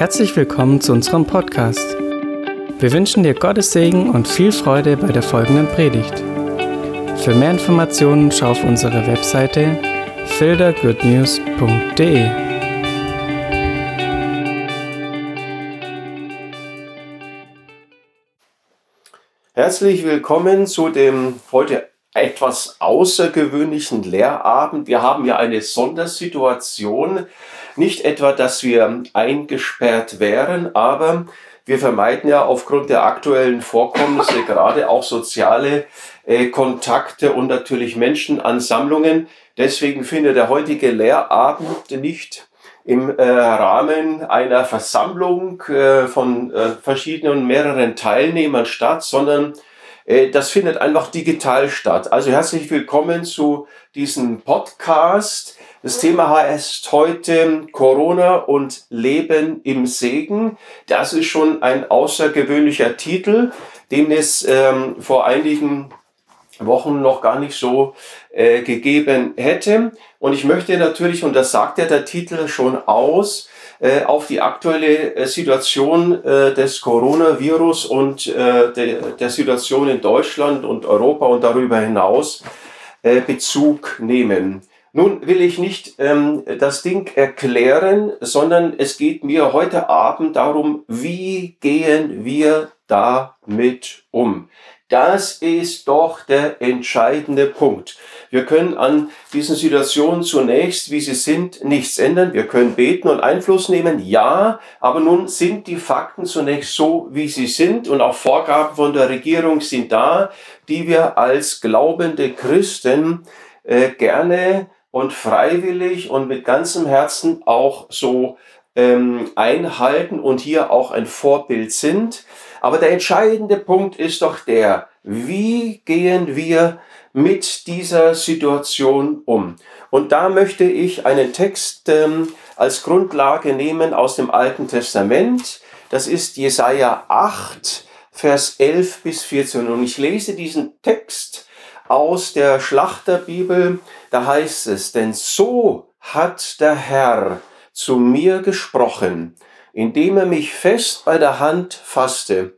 Herzlich willkommen zu unserem Podcast. Wir wünschen dir Gottes Segen und viel Freude bei der folgenden Predigt. Für mehr Informationen schau auf unsere Webseite fildergoodnews.de. Herzlich willkommen zu dem heute etwas außergewöhnlichen Lehrabend. Wir haben ja eine Sondersituation. Nicht etwa, dass wir eingesperrt wären, aber wir vermeiden ja aufgrund der aktuellen Vorkommnisse gerade auch soziale äh, Kontakte und natürlich Menschenansammlungen. Deswegen findet der heutige Lehrabend nicht im äh, Rahmen einer Versammlung äh, von äh, verschiedenen mehreren Teilnehmern statt, sondern äh, das findet einfach digital statt. Also herzlich willkommen zu diesem Podcast. Das Thema heißt heute Corona und Leben im Segen. Das ist schon ein außergewöhnlicher Titel, den es ähm, vor einigen Wochen noch gar nicht so äh, gegeben hätte. Und ich möchte natürlich, und das sagt ja der Titel schon aus, äh, auf die aktuelle äh, Situation äh, des Coronavirus und der, der Situation in Deutschland und Europa und darüber hinaus Bezug nehmen. Nun will ich nicht ähm, das Ding erklären, sondern es geht mir heute Abend darum, wie gehen wir damit um. Das ist doch der entscheidende Punkt. Wir können an diesen Situationen zunächst, wie sie sind, nichts ändern. Wir können beten und Einfluss nehmen, ja, aber nun sind die Fakten zunächst so, wie sie sind und auch Vorgaben von der Regierung sind da, die wir als glaubende Christen äh, gerne und freiwillig und mit ganzem Herzen auch so ähm, einhalten und hier auch ein Vorbild sind. Aber der entscheidende Punkt ist doch der, wie gehen wir mit dieser Situation um? Und da möchte ich einen Text ähm, als Grundlage nehmen aus dem Alten Testament. Das ist Jesaja 8, Vers 11 bis 14. Und ich lese diesen Text aus der Schlachterbibel. Da heißt es, denn so hat der Herr zu mir gesprochen indem er mich fest bei der Hand fasste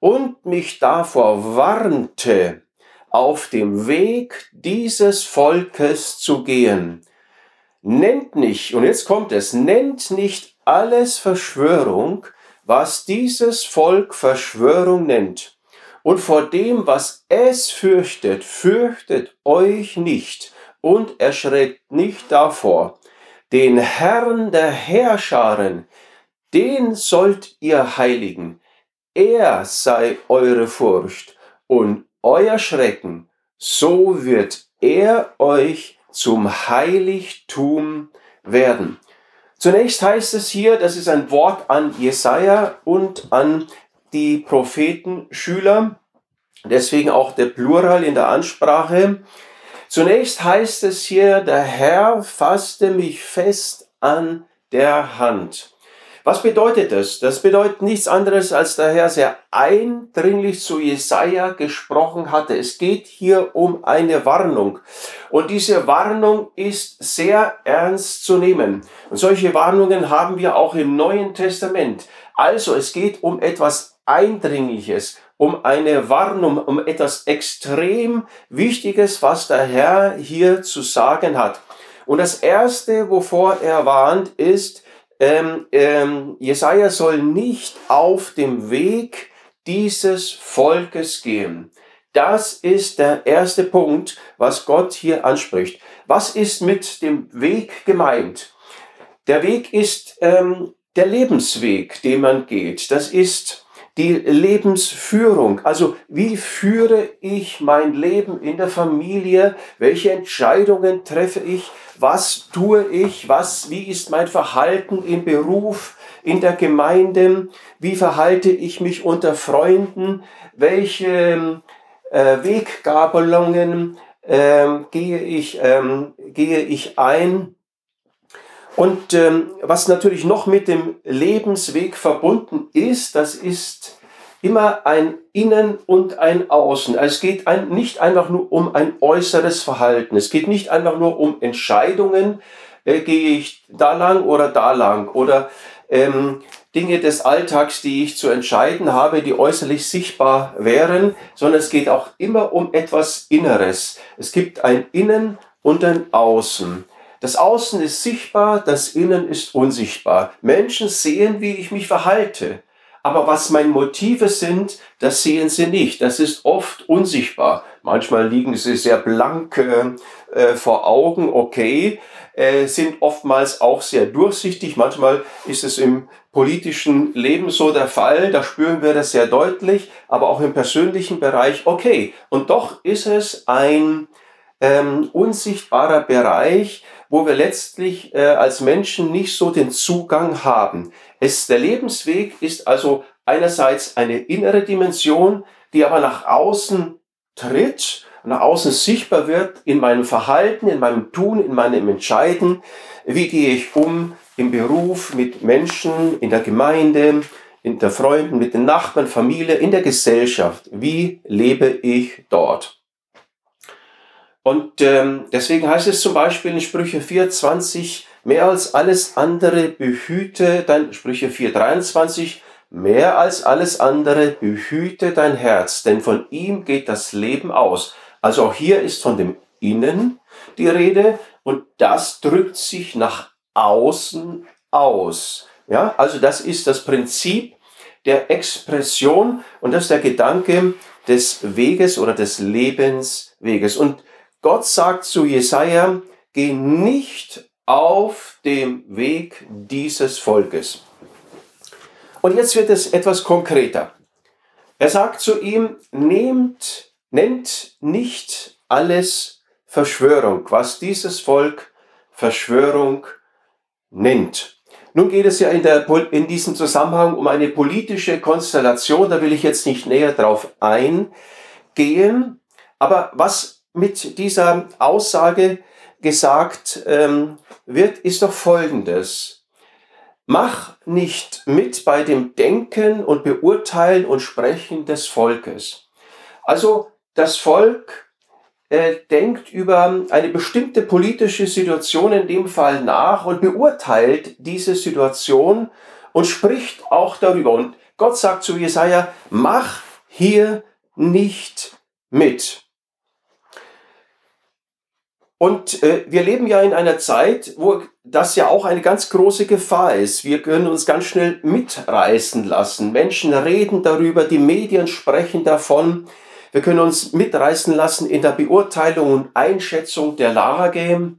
und mich davor warnte, auf dem Weg dieses Volkes zu gehen. Nennt nicht, und jetzt kommt es, nennt nicht alles Verschwörung, was dieses Volk Verschwörung nennt. Und vor dem, was es fürchtet, fürchtet euch nicht und erschreckt nicht davor. Den Herrn der Herrscharen, den sollt ihr heiligen. Er sei eure Furcht und euer Schrecken. So wird er euch zum Heiligtum werden. Zunächst heißt es hier, das ist ein Wort an Jesaja und an die Prophetenschüler, deswegen auch der Plural in der Ansprache. Zunächst heißt es hier, der Herr fasste mich fest an der Hand. Was bedeutet das? Das bedeutet nichts anderes, als der Herr sehr eindringlich zu Jesaja gesprochen hatte. Es geht hier um eine Warnung. Und diese Warnung ist sehr ernst zu nehmen. Und solche Warnungen haben wir auch im Neuen Testament. Also, es geht um etwas Eindringliches, um eine Warnung, um etwas extrem Wichtiges, was der Herr hier zu sagen hat. Und das erste, wovor er warnt, ist, ähm, ähm, Jesaja soll nicht auf dem Weg dieses Volkes gehen. Das ist der erste Punkt, was Gott hier anspricht. Was ist mit dem Weg gemeint? Der Weg ist ähm, der Lebensweg, den man geht. Das ist die Lebensführung. Also wie führe ich mein Leben in der Familie? Welche Entscheidungen treffe ich? Was tue ich? Was, wie ist mein Verhalten im Beruf, in der Gemeinde? Wie verhalte ich mich unter Freunden? Welche äh, Weggabelungen äh, gehe, ich, ähm, gehe ich ein? Und ähm, was natürlich noch mit dem Lebensweg verbunden ist, das ist immer ein Innen und ein Außen. Also es geht ein, nicht einfach nur um ein äußeres Verhalten. Es geht nicht einfach nur um Entscheidungen, äh, gehe ich da lang oder da lang oder ähm, Dinge des Alltags, die ich zu entscheiden habe, die äußerlich sichtbar wären, sondern es geht auch immer um etwas Inneres. Es gibt ein Innen und ein Außen. Das Außen ist sichtbar, das Innen ist unsichtbar. Menschen sehen, wie ich mich verhalte. Aber was meine Motive sind, das sehen sie nicht. Das ist oft unsichtbar. Manchmal liegen sie sehr blank äh, vor Augen, okay, äh, sind oftmals auch sehr durchsichtig. Manchmal ist es im politischen Leben so der Fall, da spüren wir das sehr deutlich, aber auch im persönlichen Bereich, okay. Und doch ist es ein ähm, unsichtbarer Bereich, wo wir letztlich äh, als Menschen nicht so den Zugang haben. Es, der Lebensweg ist also einerseits eine innere Dimension, die aber nach außen tritt, nach außen sichtbar wird in meinem Verhalten, in meinem Tun, in meinem Entscheiden. Wie gehe ich um im Beruf, mit Menschen, in der Gemeinde, in der Freunden, mit den Nachbarn, Familie, in der Gesellschaft? Wie lebe ich dort? Und ähm, deswegen heißt es zum Beispiel in Sprüche 4,20, mehr als alles andere behüte dein, Sprüche 4,23, mehr als alles andere behüte dein Herz, denn von ihm geht das Leben aus. Also auch hier ist von dem Innen die Rede und das drückt sich nach außen aus. Ja, also das ist das Prinzip der Expression und das ist der Gedanke des Weges oder des Lebensweges. Und Gott sagt zu Jesaja, geh nicht auf dem Weg dieses Volkes. Und jetzt wird es etwas konkreter. Er sagt zu ihm, nehmt, nennt nicht alles Verschwörung, was dieses Volk Verschwörung nennt. Nun geht es ja in, der, in diesem Zusammenhang um eine politische Konstellation, da will ich jetzt nicht näher drauf eingehen. Aber was mit dieser Aussage gesagt ähm, wird, ist doch Folgendes. Mach nicht mit bei dem Denken und Beurteilen und Sprechen des Volkes. Also das Volk äh, denkt über eine bestimmte politische Situation in dem Fall nach und beurteilt diese Situation und spricht auch darüber. Und Gott sagt zu Jesaja, mach hier nicht mit. Und äh, wir leben ja in einer Zeit, wo das ja auch eine ganz große Gefahr ist. Wir können uns ganz schnell mitreißen lassen. Menschen reden darüber, die Medien sprechen davon. Wir können uns mitreißen lassen in der Beurteilung und Einschätzung der Lage.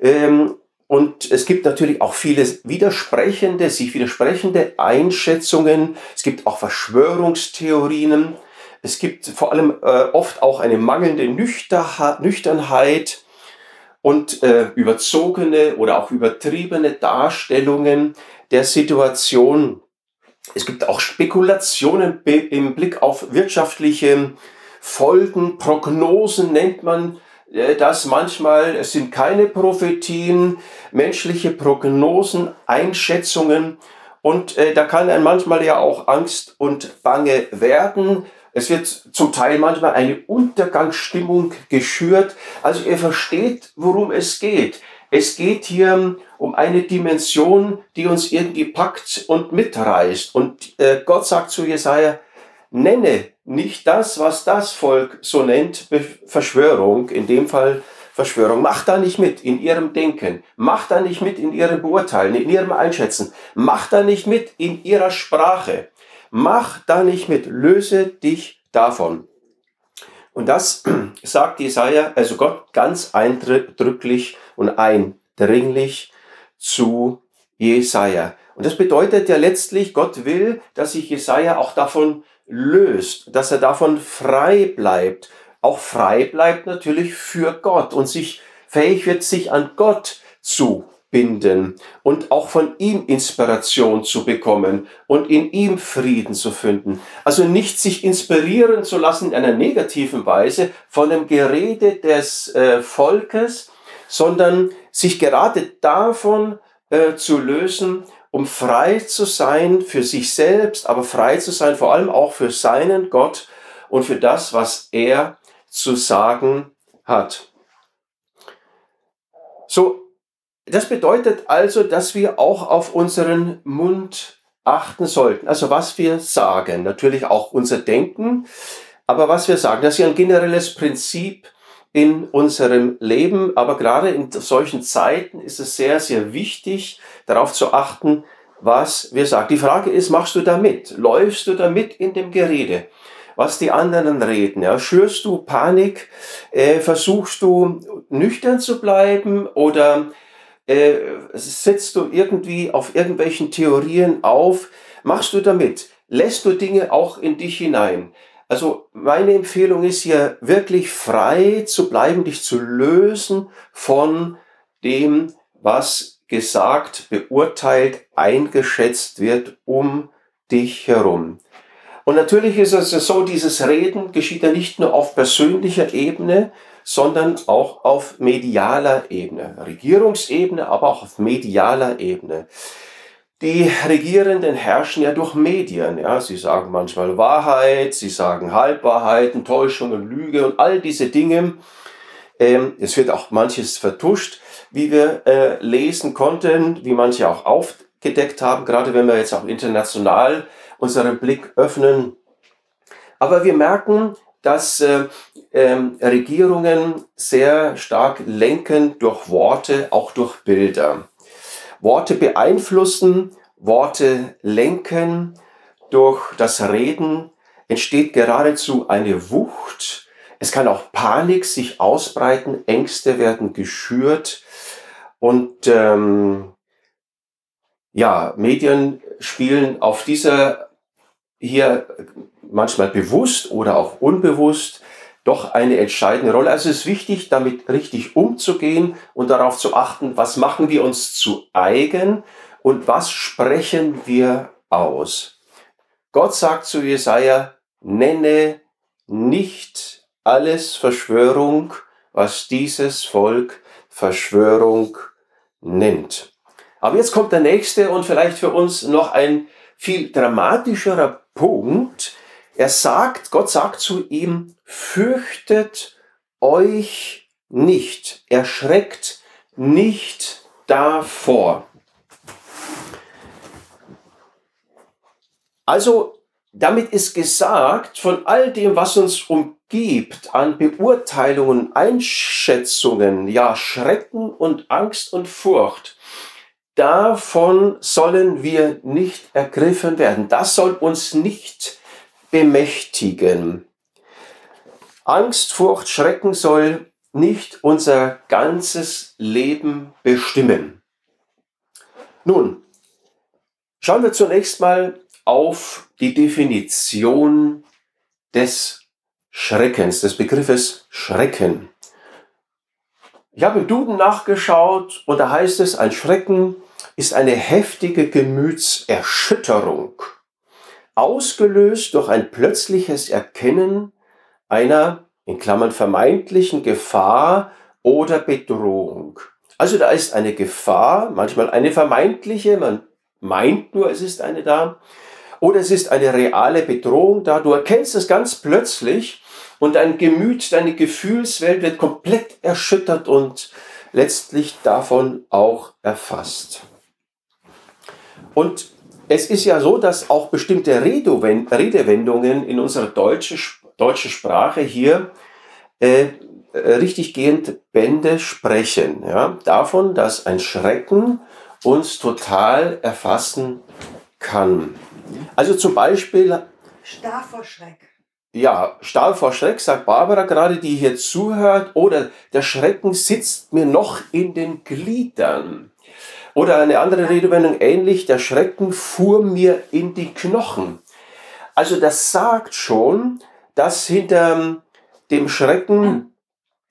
Ähm, und es gibt natürlich auch viele widersprechende, sich widersprechende Einschätzungen. Es gibt auch Verschwörungstheorien. Es gibt vor allem äh, oft auch eine mangelnde Nüchternheit und äh, überzogene oder auch übertriebene Darstellungen der Situation. Es gibt auch Spekulationen im Blick auf wirtschaftliche Folgen, Prognosen nennt man äh, das manchmal. Es sind keine Prophetien, menschliche Prognosen, Einschätzungen. Und äh, da kann ein manchmal ja auch Angst und Bange werden. Es wird zum Teil manchmal eine Untergangsstimmung geschürt. Also ihr versteht, worum es geht. Es geht hier um eine Dimension, die uns irgendwie packt und mitreißt. Und äh, Gott sagt zu Jesaja, nenne nicht das, was das Volk so nennt, Verschwörung, in dem Fall Verschwörung. Mach da nicht mit in ihrem Denken. Mach da nicht mit in ihrem Beurteilen, in ihrem Einschätzen. Mach da nicht mit in ihrer Sprache. Mach da nicht mit, löse dich davon. Und das sagt Jesaja, also Gott ganz eindrücklich und eindringlich zu Jesaja. Und das bedeutet ja letztlich, Gott will, dass sich Jesaja auch davon löst, dass er davon frei bleibt. Auch frei bleibt natürlich für Gott und sich fähig wird, sich an Gott zu binden und auch von ihm Inspiration zu bekommen und in ihm Frieden zu finden. Also nicht sich inspirieren zu lassen in einer negativen Weise von dem Gerede des äh, Volkes, sondern sich gerade davon äh, zu lösen, um frei zu sein für sich selbst, aber frei zu sein vor allem auch für seinen Gott und für das, was er zu sagen hat. So, das bedeutet also, dass wir auch auf unseren Mund achten sollten. Also was wir sagen, natürlich auch unser Denken, aber was wir sagen, das ist ja ein generelles Prinzip in unserem Leben, aber gerade in solchen Zeiten ist es sehr, sehr wichtig, darauf zu achten, was wir sagen. Die Frage ist, machst du da mit? Läufst du da mit in dem Gerede? Was die anderen reden? Ja? Schürst du Panik? Äh, versuchst du nüchtern zu bleiben oder äh, setzt du irgendwie auf irgendwelchen Theorien auf? Machst du damit? Lässt du Dinge auch in dich hinein? Also meine Empfehlung ist hier wirklich frei zu bleiben, dich zu lösen von dem, was gesagt, beurteilt, eingeschätzt wird um dich herum. Und natürlich ist es so, dieses Reden geschieht ja nicht nur auf persönlicher Ebene, sondern auch auf medialer Ebene, Regierungsebene, aber auch auf medialer Ebene. Die Regierenden herrschen ja durch Medien. Ja. Sie sagen manchmal Wahrheit, sie sagen Halbwahrheiten, Täuschung und Lüge und all diese Dinge. Ähm, es wird auch manches vertuscht, wie wir äh, lesen konnten, wie manche auch aufgedeckt haben, gerade wenn wir jetzt auch international unseren Blick öffnen. Aber wir merken, dass äh, äh, Regierungen sehr stark lenken durch Worte, auch durch Bilder. Worte beeinflussen, Worte lenken. Durch das Reden entsteht geradezu eine Wucht. Es kann auch Panik sich ausbreiten, Ängste werden geschürt und ähm, ja, Medien spielen auf dieser hier manchmal bewusst oder auch unbewusst doch eine entscheidende Rolle. Also es ist wichtig, damit richtig umzugehen und darauf zu achten, was machen wir uns zu eigen und was sprechen wir aus. Gott sagt zu Jesaja, nenne nicht alles Verschwörung, was dieses Volk Verschwörung nennt. Aber jetzt kommt der nächste und vielleicht für uns noch ein viel dramatischerer Punkt, er sagt, Gott sagt zu ihm, fürchtet euch nicht, erschreckt nicht davor. Also damit ist gesagt, von all dem, was uns umgibt, an Beurteilungen, Einschätzungen, ja, Schrecken und Angst und Furcht, davon sollen wir nicht ergriffen werden. Das soll uns nicht bemächtigen. Angst, Furcht, Schrecken soll nicht unser ganzes Leben bestimmen. Nun, schauen wir zunächst mal auf die Definition des Schreckens, des Begriffes Schrecken. Ich habe im Duden nachgeschaut und da heißt es, ein Schrecken ist eine heftige Gemütserschütterung ausgelöst durch ein plötzliches Erkennen einer, in Klammern vermeintlichen Gefahr oder Bedrohung. Also da ist eine Gefahr, manchmal eine vermeintliche, man meint nur, es ist eine da, oder es ist eine reale Bedrohung da. Du erkennst es ganz plötzlich und dein Gemüt, deine Gefühlswelt wird komplett erschüttert und letztlich davon auch erfasst. Und es ist ja so, dass auch bestimmte Redewendungen in unserer deutschen deutsche Sprache hier äh, richtiggehend Bände sprechen. Ja? Davon, dass ein Schrecken uns total erfassen kann. Also zum Beispiel. Starr vor Schreck. Ja, starr vor Schreck, sagt Barbara gerade, die hier zuhört. Oder der Schrecken sitzt mir noch in den Gliedern. Oder eine andere Redewendung ähnlich, der Schrecken fuhr mir in die Knochen. Also das sagt schon, dass hinter dem Schrecken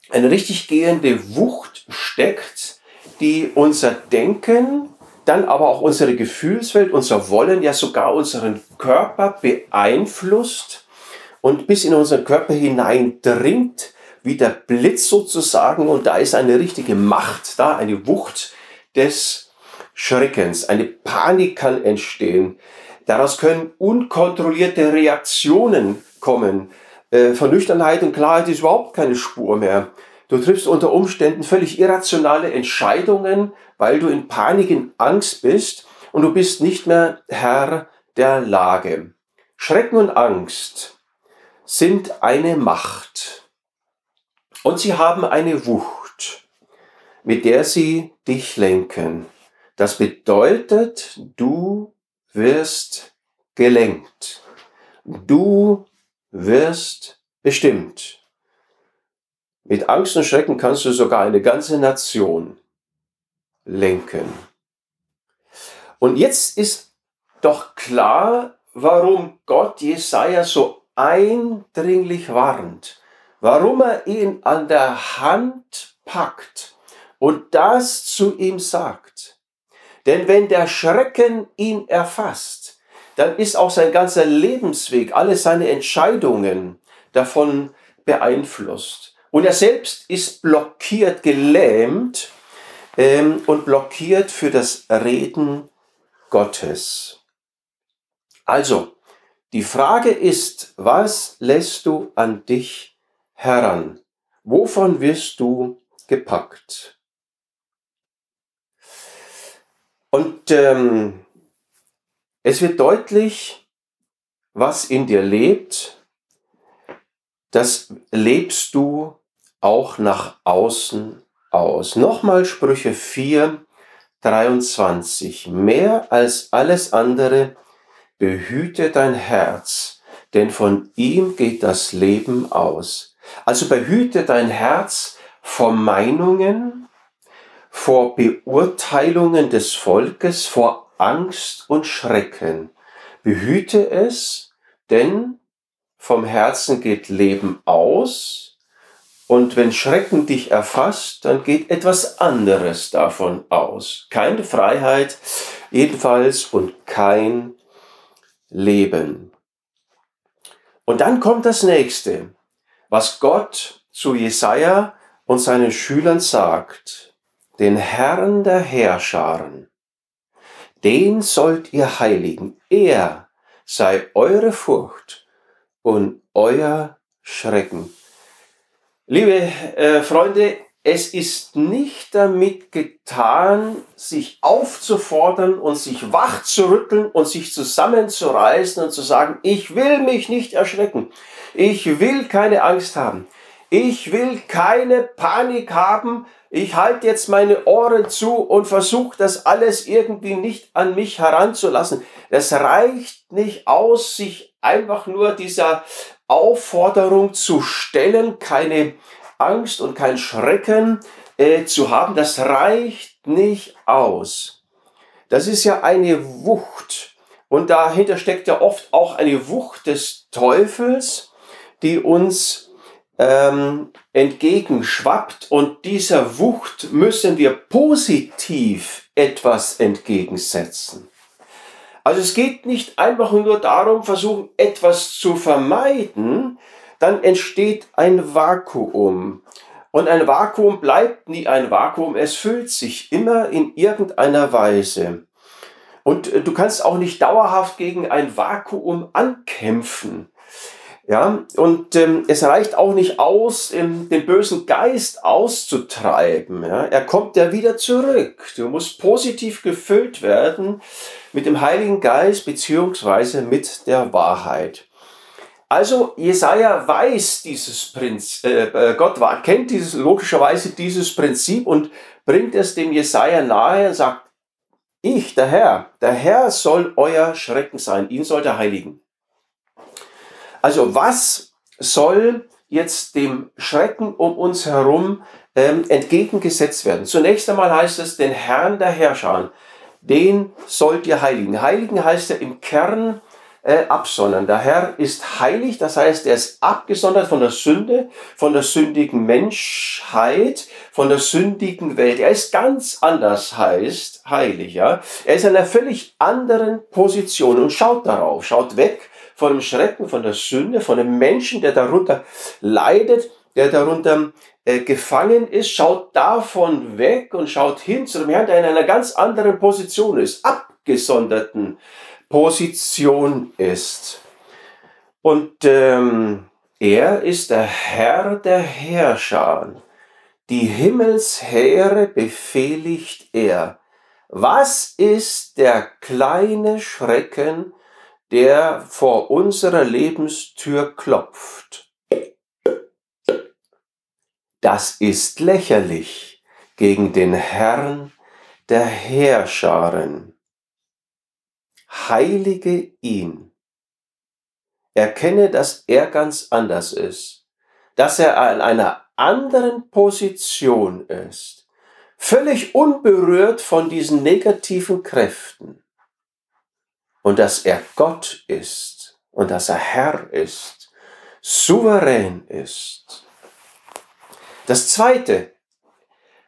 eine richtig gehende Wucht steckt, die unser Denken, dann aber auch unsere Gefühlswelt, unser Wollen, ja sogar unseren Körper beeinflusst und bis in unseren Körper hineindringt, wie der Blitz sozusagen. Und da ist eine richtige Macht da, eine Wucht des Schreckens. Eine Panik kann entstehen. Daraus können unkontrollierte Reaktionen kommen. Äh, von Nüchternheit und Klarheit ist überhaupt keine Spur mehr. Du triffst unter Umständen völlig irrationale Entscheidungen, weil du in Panik, in Angst bist. und du bist nicht mehr Herr der Lage. Schrecken und Angst sind eine Macht und sie haben eine Wucht, mit der sie dich lenken. Das bedeutet, du wirst gelenkt. Du wirst bestimmt. Mit Angst und Schrecken kannst du sogar eine ganze Nation lenken. Und jetzt ist doch klar, warum Gott Jesaja so eindringlich warnt, warum er ihn an der Hand packt und das zu ihm sagt. Denn wenn der Schrecken ihn erfasst, dann ist auch sein ganzer Lebensweg, alle seine Entscheidungen davon beeinflusst. Und er selbst ist blockiert, gelähmt ähm, und blockiert für das Reden Gottes. Also, die Frage ist, was lässt du an dich heran? Wovon wirst du gepackt? Und ähm, es wird deutlich, was in dir lebt, das lebst du auch nach außen aus. Nochmal Sprüche 4, 23. Mehr als alles andere behüte dein Herz, denn von ihm geht das Leben aus. Also behüte dein Herz vor Meinungen, vor Beurteilungen des Volkes, vor Angst und Schrecken. Behüte es, denn vom Herzen geht Leben aus, und wenn Schrecken dich erfasst, dann geht etwas anderes davon aus. Keine Freiheit jedenfalls und kein Leben. Und dann kommt das nächste, was Gott zu Jesaja und seinen Schülern sagt. Den Herrn der Herrscharen, den sollt ihr heiligen. Er sei eure Furcht und euer Schrecken. Liebe äh, Freunde, es ist nicht damit getan, sich aufzufordern und sich wach zu rütteln und sich zusammenzureißen und zu sagen, ich will mich nicht erschrecken. Ich will keine Angst haben. Ich will keine Panik haben. Ich halte jetzt meine Ohren zu und versuche das alles irgendwie nicht an mich heranzulassen. Es reicht nicht aus, sich einfach nur dieser Aufforderung zu stellen, keine Angst und kein Schrecken äh, zu haben, das reicht nicht aus. Das ist ja eine Wucht. Und dahinter steckt ja oft auch eine Wucht des Teufels, die uns ähm, entgegenschwappt. Und dieser Wucht müssen wir positiv etwas entgegensetzen. Also es geht nicht einfach nur darum, versuchen, etwas zu vermeiden, dann entsteht ein Vakuum. Und ein Vakuum bleibt nie ein Vakuum, es füllt sich immer in irgendeiner Weise. Und äh, du kannst auch nicht dauerhaft gegen ein Vakuum ankämpfen. Ja, und ähm, es reicht auch nicht aus, ähm, den bösen Geist auszutreiben. Ja. Er kommt ja wieder zurück. Du musst positiv gefüllt werden mit dem Heiligen Geist beziehungsweise mit der Wahrheit. Also Jesaja weiß dieses Prinzip, äh, äh, Gott kennt dieses, logischerweise dieses Prinzip und bringt es dem Jesaja nahe und sagt, ich, der Herr, der Herr soll euer Schrecken sein, ihn soll der heiligen. Also was soll jetzt dem Schrecken um uns herum ähm, entgegengesetzt werden? Zunächst einmal heißt es, den Herrn der Herrscher, den sollt ihr heiligen. Heiligen heißt ja im Kern äh, absondern. Der Herr ist heilig, das heißt, er ist abgesondert von der Sünde, von der sündigen Menschheit, von der sündigen Welt. Er ist ganz anders, heißt heilig. Ja? Er ist in einer völlig anderen Position und schaut darauf, schaut weg von dem Schrecken, von der Sünde, von dem Menschen, der darunter leidet, der darunter äh, gefangen ist, schaut davon weg und schaut hin zu dem Herrn, der in einer ganz anderen Position ist, abgesonderten Position ist. Und ähm, er ist der Herr der Herrscher. Die Himmelsheere befehligt er. Was ist der kleine Schrecken, der vor unserer Lebenstür klopft? Das ist lächerlich gegen den Herrn der Heerscharen. Heilige ihn. Erkenne, dass er ganz anders ist, dass er in einer anderen Position ist, völlig unberührt von diesen negativen Kräften und dass er Gott ist und dass er Herr ist, souverän ist. Das Zweite,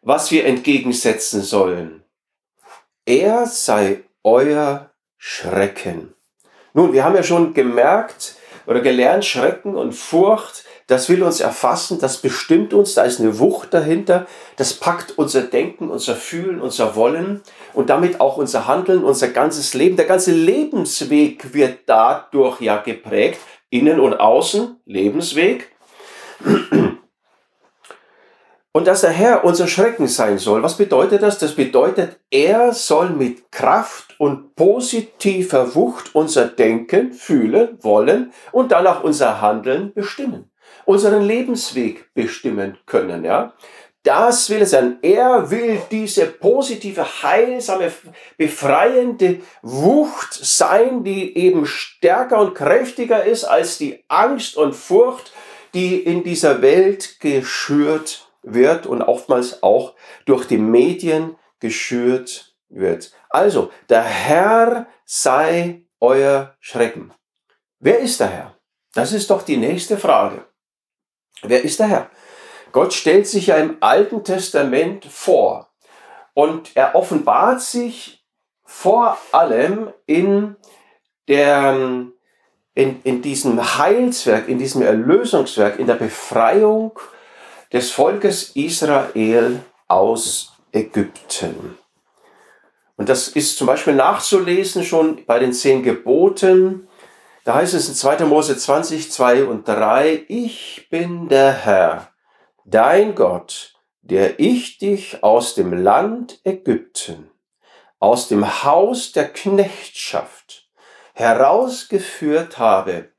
was wir entgegensetzen sollen, er sei euer Schrecken. Nun, wir haben ja schon gemerkt oder gelernt, Schrecken und Furcht, das will uns erfassen, das bestimmt uns, da ist eine Wucht dahinter, das packt unser Denken, unser Fühlen, unser Wollen und damit auch unser Handeln, unser ganzes Leben. Der ganze Lebensweg wird dadurch ja geprägt, innen und außen, Lebensweg. Und dass der Herr unser Schrecken sein soll, was bedeutet das? Das bedeutet, er soll mit Kraft und positiver Wucht unser Denken, Fühlen, Wollen und dann auch unser Handeln bestimmen. Unseren Lebensweg bestimmen können, ja. Das will er sein. Er will diese positive, heilsame, befreiende Wucht sein, die eben stärker und kräftiger ist als die Angst und Furcht, die in dieser Welt geschürt wird und oftmals auch durch die Medien geschürt wird. Also, der Herr sei euer Schrecken. Wer ist der Herr? Das ist doch die nächste Frage. Wer ist der Herr? Gott stellt sich ja im Alten Testament vor und er offenbart sich vor allem in, der, in, in diesem Heilswerk, in diesem Erlösungswerk, in der Befreiung des Volkes Israel aus Ägypten. Und das ist zum Beispiel nachzulesen schon bei den zehn Geboten. Da heißt es in 2. Mose 20, 2 und 3, ich bin der Herr, dein Gott, der ich dich aus dem Land Ägypten, aus dem Haus der Knechtschaft herausgeführt habe.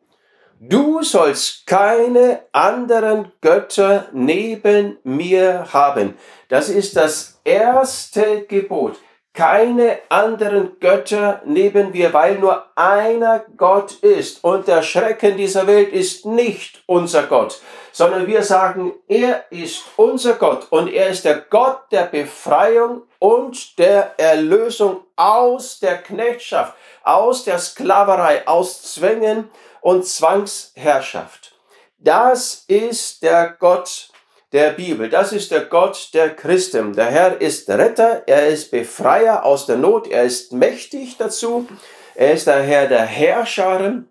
Du sollst keine anderen Götter neben mir haben. Das ist das erste Gebot. Keine anderen Götter neben mir, weil nur einer Gott ist. Und der Schrecken dieser Welt ist nicht unser Gott, sondern wir sagen, er ist unser Gott und er ist der Gott der Befreiung und der Erlösung aus der Knechtschaft, aus der Sklaverei, aus Zwängen und Zwangsherrschaft. Das ist der Gott der Bibel. Das ist der Gott der Christen. Der Herr ist Retter, er ist Befreier aus der Not, er ist mächtig dazu. Er ist der Herr der Herrscharen,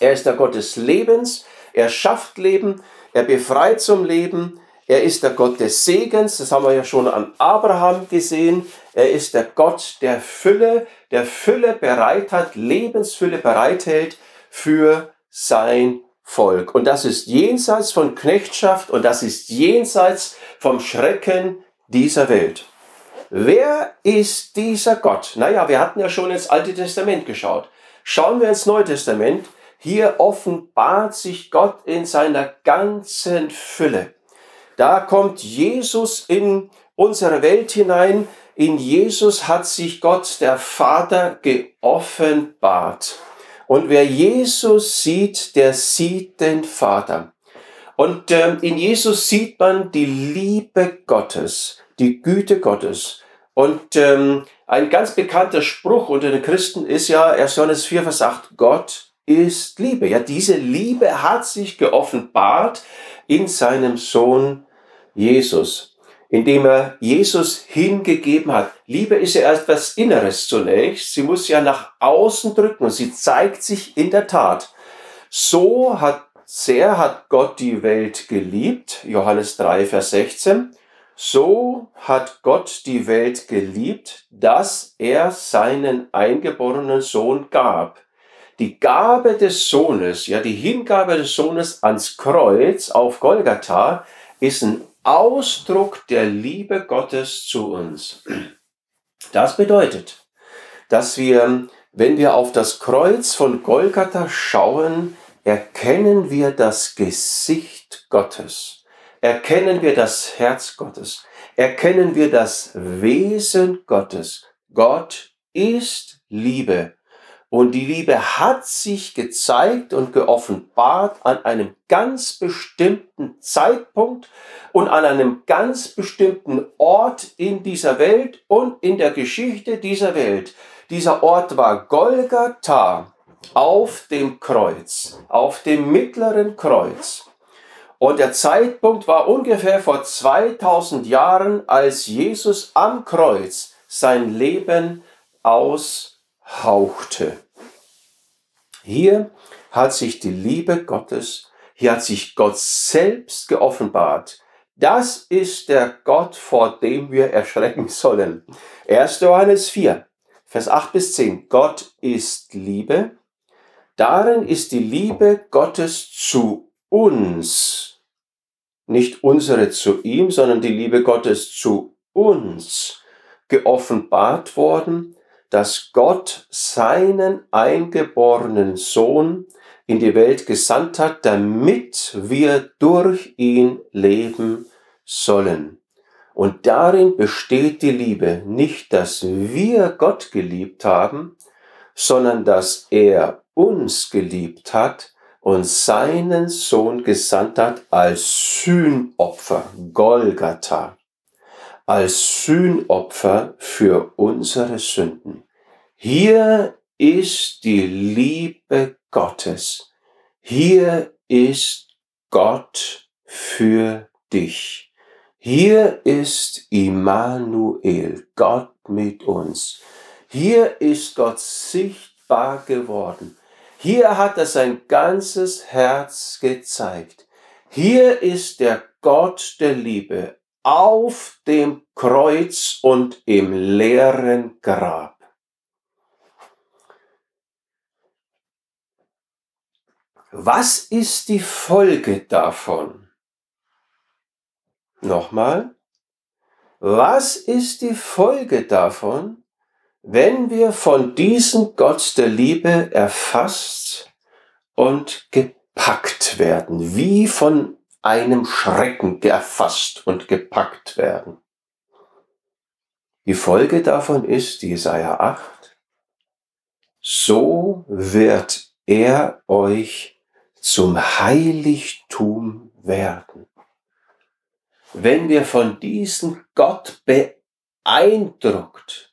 er ist der Gott des Lebens, er schafft Leben, er befreit zum Leben, er ist der Gott des Segens, das haben wir ja schon an Abraham gesehen. Er ist der Gott der Fülle, der Fülle bereit hat, Lebensfülle bereithält für sein Volk. Und das ist jenseits von Knechtschaft und das ist jenseits vom Schrecken dieser Welt. Wer ist dieser Gott? Naja, wir hatten ja schon ins Alte Testament geschaut. Schauen wir ins Neue Testament. Hier offenbart sich Gott in seiner ganzen Fülle. Da kommt Jesus in unsere Welt hinein. In Jesus hat sich Gott, der Vater, geoffenbart. Und wer Jesus sieht, der sieht den Vater. Und äh, in Jesus sieht man die Liebe Gottes, die Güte Gottes. Und ähm, ein ganz bekannter Spruch unter den Christen ist ja, 1. Johannes 4, Vers 8, Gott ist Liebe. Ja, diese Liebe hat sich geoffenbart in seinem Sohn Jesus indem er Jesus hingegeben hat. Liebe ist ja erst was Inneres zunächst. Sie muss ja nach außen drücken und sie zeigt sich in der Tat. So hat sehr hat Gott die Welt geliebt. Johannes 3, Vers 16. So hat Gott die Welt geliebt, dass er seinen eingeborenen Sohn gab. Die Gabe des Sohnes, ja, die Hingabe des Sohnes ans Kreuz auf Golgatha ist ein Ausdruck der Liebe Gottes zu uns. Das bedeutet, dass wir, wenn wir auf das Kreuz von Golgatha schauen, erkennen wir das Gesicht Gottes, erkennen wir das Herz Gottes, erkennen wir das Wesen Gottes. Gott ist Liebe. Und die Liebe hat sich gezeigt und geoffenbart an einem ganz bestimmten Zeitpunkt und an einem ganz bestimmten Ort in dieser Welt und in der Geschichte dieser Welt. Dieser Ort war Golgatha auf dem Kreuz, auf dem mittleren Kreuz. Und der Zeitpunkt war ungefähr vor 2000 Jahren, als Jesus am Kreuz sein Leben aushauchte. Hier hat sich die Liebe Gottes, hier hat sich Gott selbst geoffenbart. Das ist der Gott, vor dem wir erschrecken sollen. 1. Johannes 4, Vers 8 bis 10. Gott ist Liebe. Darin ist die Liebe Gottes zu uns. Nicht unsere zu ihm, sondern die Liebe Gottes zu uns geoffenbart worden, dass Gott seinen eingeborenen Sohn in die Welt gesandt hat, damit wir durch ihn leben sollen. Und darin besteht die Liebe, nicht dass wir Gott geliebt haben, sondern dass er uns geliebt hat und seinen Sohn gesandt hat als Sühnopfer, Golgatha als Sühnopfer für unsere Sünden. Hier ist die Liebe Gottes. Hier ist Gott für dich. Hier ist Immanuel, Gott mit uns. Hier ist Gott sichtbar geworden. Hier hat er sein ganzes Herz gezeigt. Hier ist der Gott der Liebe auf dem Kreuz und im leeren Grab. Was ist die Folge davon? Nochmal. Was ist die Folge davon, wenn wir von diesem Gott der Liebe erfasst und gepackt werden, wie von einem Schrecken erfasst und gepackt werden. Die Folge davon ist, Jesaja 8, so wird er euch zum Heiligtum werden. Wenn wir von diesem Gott beeindruckt,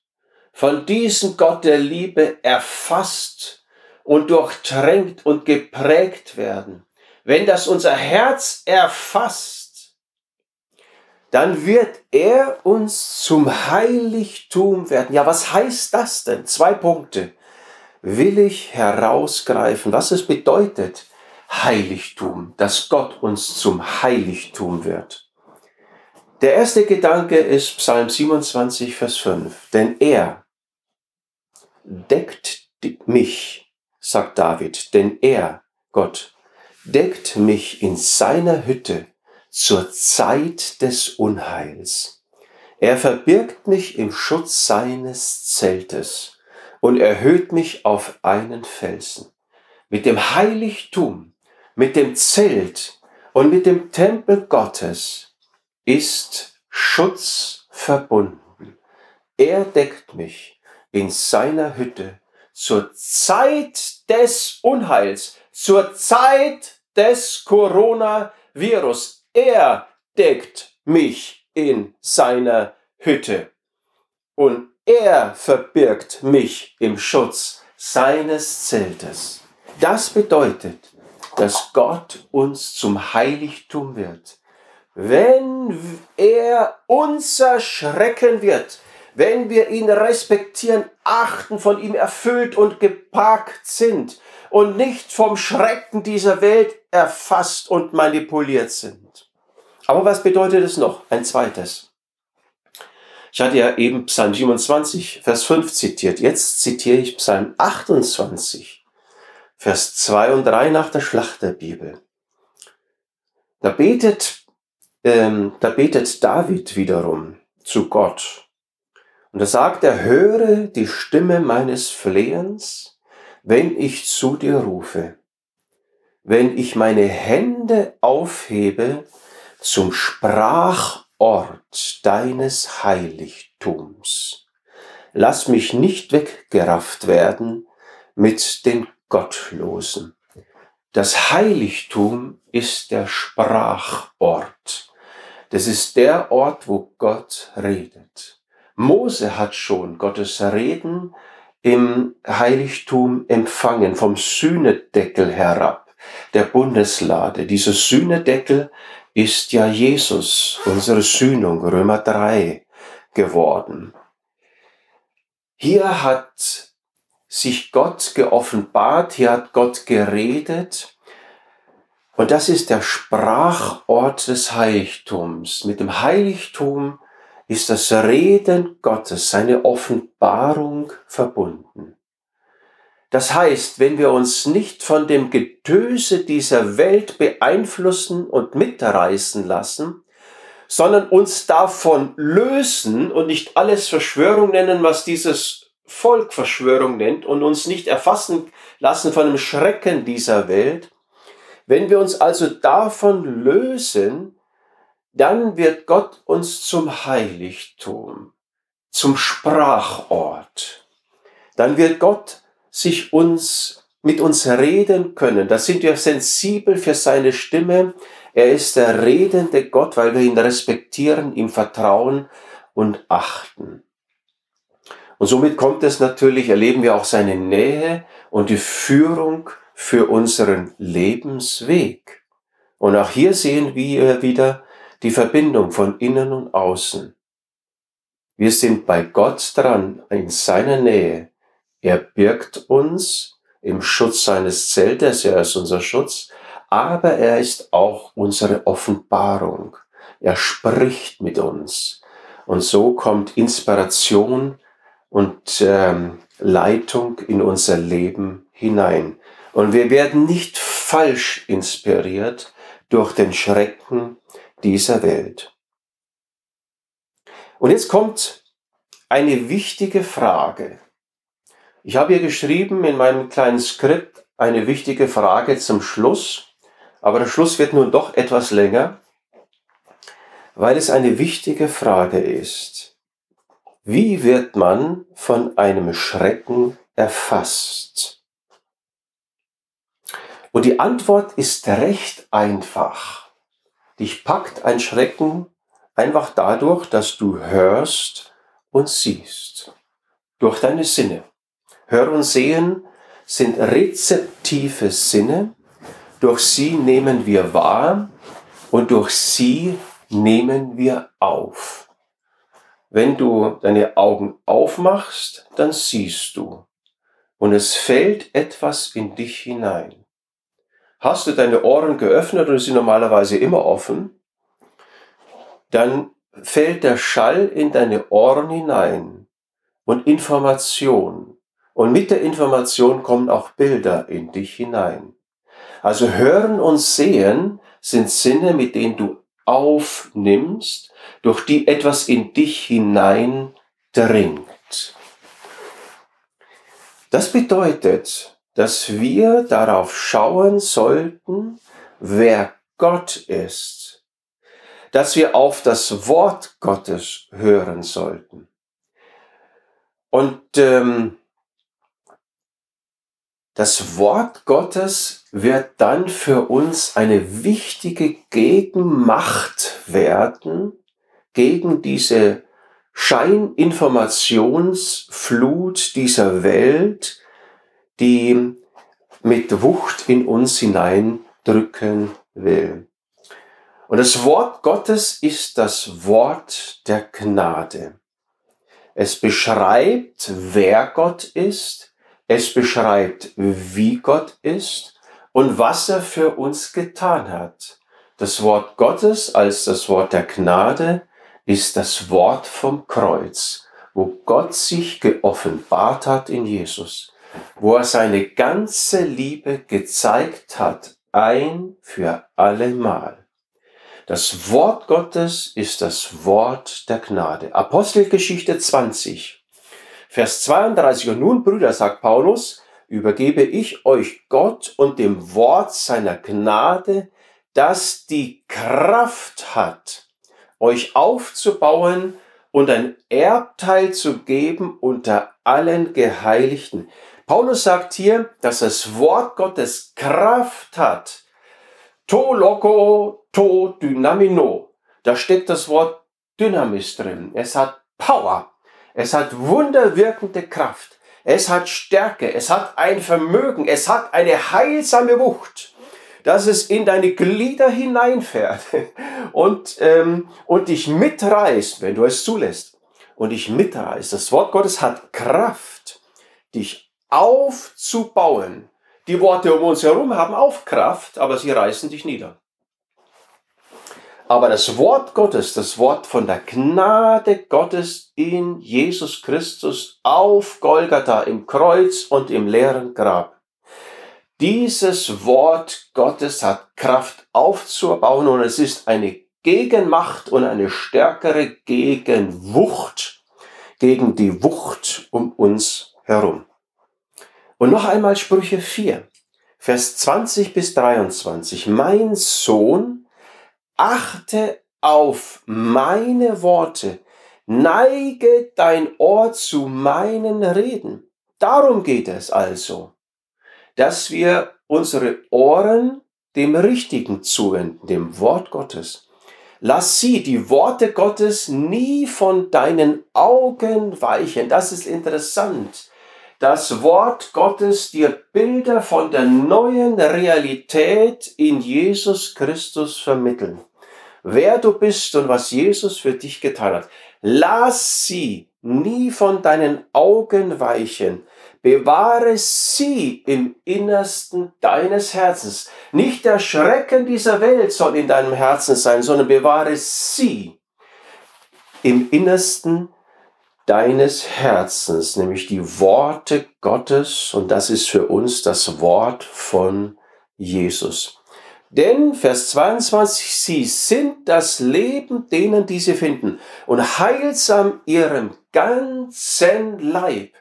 von diesem Gott der Liebe erfasst und durchtränkt und geprägt werden, wenn das unser Herz erfasst, dann wird er uns zum Heiligtum werden. Ja, was heißt das denn? Zwei Punkte will ich herausgreifen, was es bedeutet, Heiligtum, dass Gott uns zum Heiligtum wird. Der erste Gedanke ist Psalm 27, Vers 5. Denn er deckt mich, sagt David, denn er, Gott, deckt mich in seiner Hütte zur Zeit des Unheils. Er verbirgt mich im Schutz seines Zeltes und erhöht mich auf einen Felsen. Mit dem Heiligtum, mit dem Zelt und mit dem Tempel Gottes ist Schutz verbunden. Er deckt mich in seiner Hütte zur Zeit des Unheils, zur Zeit des Coronavirus. Er deckt mich in seiner Hütte und er verbirgt mich im Schutz seines Zeltes. Das bedeutet, dass Gott uns zum Heiligtum wird. Wenn er unser Schrecken wird, wenn wir ihn respektieren, achten, von ihm erfüllt und gepackt sind und nicht vom Schrecken dieser Welt erfasst und manipuliert sind. Aber was bedeutet es noch? Ein zweites. Ich hatte ja eben Psalm 27, Vers 5 zitiert. Jetzt zitiere ich Psalm 28, Vers 2 und 3 nach der Schlachterbibel. Da betet, ähm, da betet David wiederum zu Gott Und da sagt er, höre die Stimme meines Flehens, wenn ich zu dir rufe, wenn ich meine Hände aufhebe zum Sprachort deines Heiligtums. Lass mich nicht weggerafft werden mit den Gottlosen. Das Heiligtum ist der Sprachort. Das ist der Ort, wo Gott redet. Mose hat schon Gottes Reden im Heiligtum empfangen, vom Sühnedeckel herab, der Bundeslade. Dieser Sühnedeckel ist ja Jesus, unsere Sühnung, Römer 3 geworden. Hier hat sich Gott geoffenbart, hier hat Gott geredet. Und das ist der Sprachort des Heiligtums. Mit dem Heiligtum ist das Reden Gottes, seine Offenbarung verbunden. Das heißt, wenn wir uns nicht von dem Getöse dieser Welt beeinflussen und mitreißen lassen, sondern uns davon lösen und nicht alles Verschwörung nennen, was dieses Volk Verschwörung nennt und uns nicht erfassen lassen von dem Schrecken dieser Welt, wenn wir uns also davon lösen, dann wird Gott uns zum Heiligtum, zum Sprachort. Dann wird Gott sich uns mit uns reden können. Da sind wir sensibel für seine Stimme. Er ist der redende Gott, weil wir ihn respektieren, ihm vertrauen und achten. Und somit kommt es natürlich, erleben wir auch seine Nähe und die Führung für unseren Lebensweg. Und auch hier sehen wir wieder, die Verbindung von innen und außen. Wir sind bei Gott dran, in seiner Nähe. Er birgt uns im Schutz seines Zeltes, er ist unser Schutz, aber er ist auch unsere Offenbarung. Er spricht mit uns. Und so kommt Inspiration und ähm, Leitung in unser Leben hinein. Und wir werden nicht falsch inspiriert durch den Schrecken dieser Welt. Und jetzt kommt eine wichtige Frage. Ich habe hier geschrieben in meinem kleinen Skript eine wichtige Frage zum Schluss, aber der Schluss wird nun doch etwas länger, weil es eine wichtige Frage ist. Wie wird man von einem Schrecken erfasst? Und die Antwort ist recht einfach. Dich packt ein Schrecken einfach dadurch, dass du hörst und siehst. Durch deine Sinne. Hören und Sehen sind rezeptive Sinne. Durch sie nehmen wir wahr und durch sie nehmen wir auf. Wenn du deine Augen aufmachst, dann siehst du. Und es fällt etwas in dich hinein. Hast du deine Ohren geöffnet und sie normalerweise immer offen, dann fällt der Schall in deine Ohren hinein und Information. Und mit der Information kommen auch Bilder in dich hinein. Also hören und sehen sind Sinne, mit denen du aufnimmst, durch die etwas in dich hinein dringt. Das bedeutet, dass wir darauf schauen sollten, wer Gott ist, dass wir auf das Wort Gottes hören sollten. Und ähm, das Wort Gottes wird dann für uns eine wichtige Gegenmacht werden gegen diese Scheininformationsflut dieser Welt, die mit Wucht in uns hineindrücken will. Und das Wort Gottes ist das Wort der Gnade. Es beschreibt, wer Gott ist, es beschreibt, wie Gott ist und was er für uns getan hat. Das Wort Gottes als das Wort der Gnade ist das Wort vom Kreuz, wo Gott sich geoffenbart hat in Jesus wo er seine ganze Liebe gezeigt hat, ein für allemal. Das Wort Gottes ist das Wort der Gnade. Apostelgeschichte 20, Vers 32. Und nun, Brüder, sagt Paulus, übergebe ich euch Gott und dem Wort seiner Gnade, das die Kraft hat, euch aufzubauen und ein Erbteil zu geben unter allen Geheiligten. Paulus sagt hier, dass das Wort Gottes Kraft hat. To loco, to dynamino. Da steckt das Wort Dynamis drin. Es hat Power. Es hat wunderwirkende Kraft. Es hat Stärke. Es hat ein Vermögen. Es hat eine heilsame Wucht dass es in deine Glieder hineinfährt und, ähm, und dich mitreißt, wenn du es zulässt. Und dich mitreißt. Das Wort Gottes hat Kraft, dich aufzubauen. Die Worte um uns herum haben auch Kraft, aber sie reißen dich nieder. Aber das Wort Gottes, das Wort von der Gnade Gottes in Jesus Christus auf Golgatha im Kreuz und im leeren Grab, dieses Wort Gottes hat Kraft aufzubauen und es ist eine Gegenmacht und eine stärkere Gegenwucht gegen die Wucht um uns herum. Und noch einmal Sprüche 4, Vers 20 bis 23. Mein Sohn, achte auf meine Worte, neige dein Ohr zu meinen Reden. Darum geht es also dass wir unsere Ohren dem Richtigen zuwenden, dem Wort Gottes. Lass sie, die Worte Gottes, nie von deinen Augen weichen. Das ist interessant. Das Wort Gottes dir Bilder von der neuen Realität in Jesus Christus vermitteln. Wer du bist und was Jesus für dich getan hat. Lass sie nie von deinen Augen weichen. Bewahre sie im Innersten deines Herzens. Nicht der Schrecken dieser Welt soll in deinem Herzen sein, sondern bewahre sie im Innersten deines Herzens, nämlich die Worte Gottes, und das ist für uns das Wort von Jesus. Denn, Vers 22, sie sind das Leben denen, die sie finden, und heilsam ihrem ganzen Leib.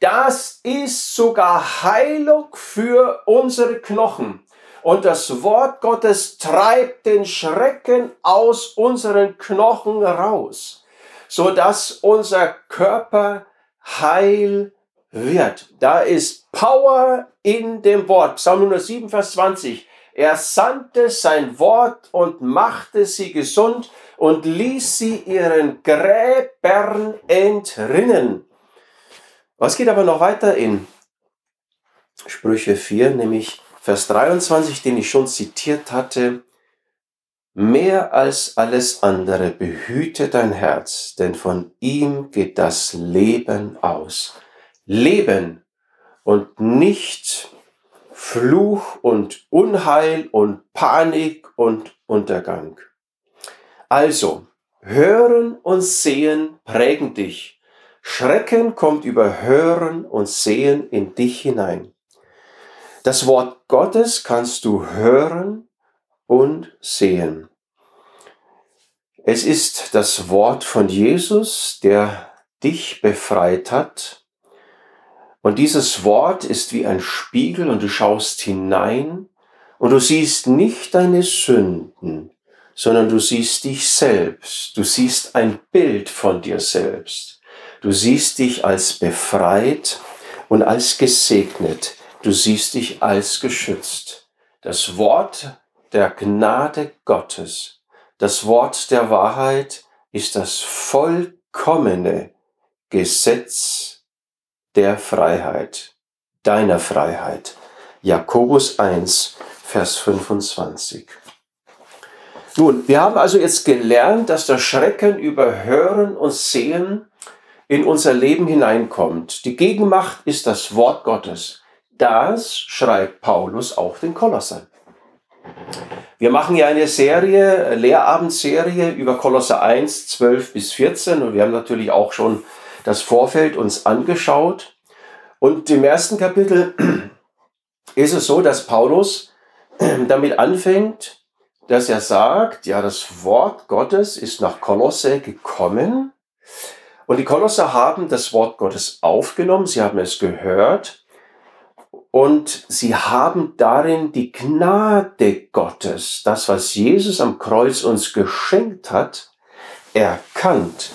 Das ist sogar Heilung für unsere Knochen. Und das Wort Gottes treibt den Schrecken aus unseren Knochen raus, so dass unser Körper heil wird. Da ist Power in dem Wort. Psalm 107, Vers 20. Er sandte sein Wort und machte sie gesund und ließ sie ihren Gräbern entrinnen. Was geht aber noch weiter in Sprüche 4, nämlich Vers 23, den ich schon zitiert hatte. Mehr als alles andere behüte dein Herz, denn von ihm geht das Leben aus. Leben und nicht Fluch und Unheil und Panik und Untergang. Also, hören und sehen prägen dich Schrecken kommt über Hören und Sehen in dich hinein. Das Wort Gottes kannst du hören und sehen. Es ist das Wort von Jesus, der dich befreit hat. Und dieses Wort ist wie ein Spiegel und du schaust hinein und du siehst nicht deine Sünden, sondern du siehst dich selbst. Du siehst ein Bild von dir selbst. Du siehst dich als befreit und als gesegnet. Du siehst dich als geschützt. Das Wort der Gnade Gottes, das Wort der Wahrheit ist das vollkommene Gesetz der Freiheit, deiner Freiheit. Jakobus 1, Vers 25. Nun, wir haben also jetzt gelernt, dass der Schrecken über Hören und Sehen in unser Leben hineinkommt. Die Gegenmacht ist das Wort Gottes. Das schreibt Paulus auch den Kolossern. Wir machen ja eine Serie, Lehrabendserie über Kolosser 1, 12 bis 14 und wir haben natürlich auch schon das Vorfeld uns angeschaut. Und im ersten Kapitel ist es so, dass Paulus damit anfängt, dass er sagt, ja, das Wort Gottes ist nach Kolosse gekommen. Und die Kolosser haben das Wort Gottes aufgenommen, sie haben es gehört und sie haben darin die Gnade Gottes, das, was Jesus am Kreuz uns geschenkt hat, erkannt.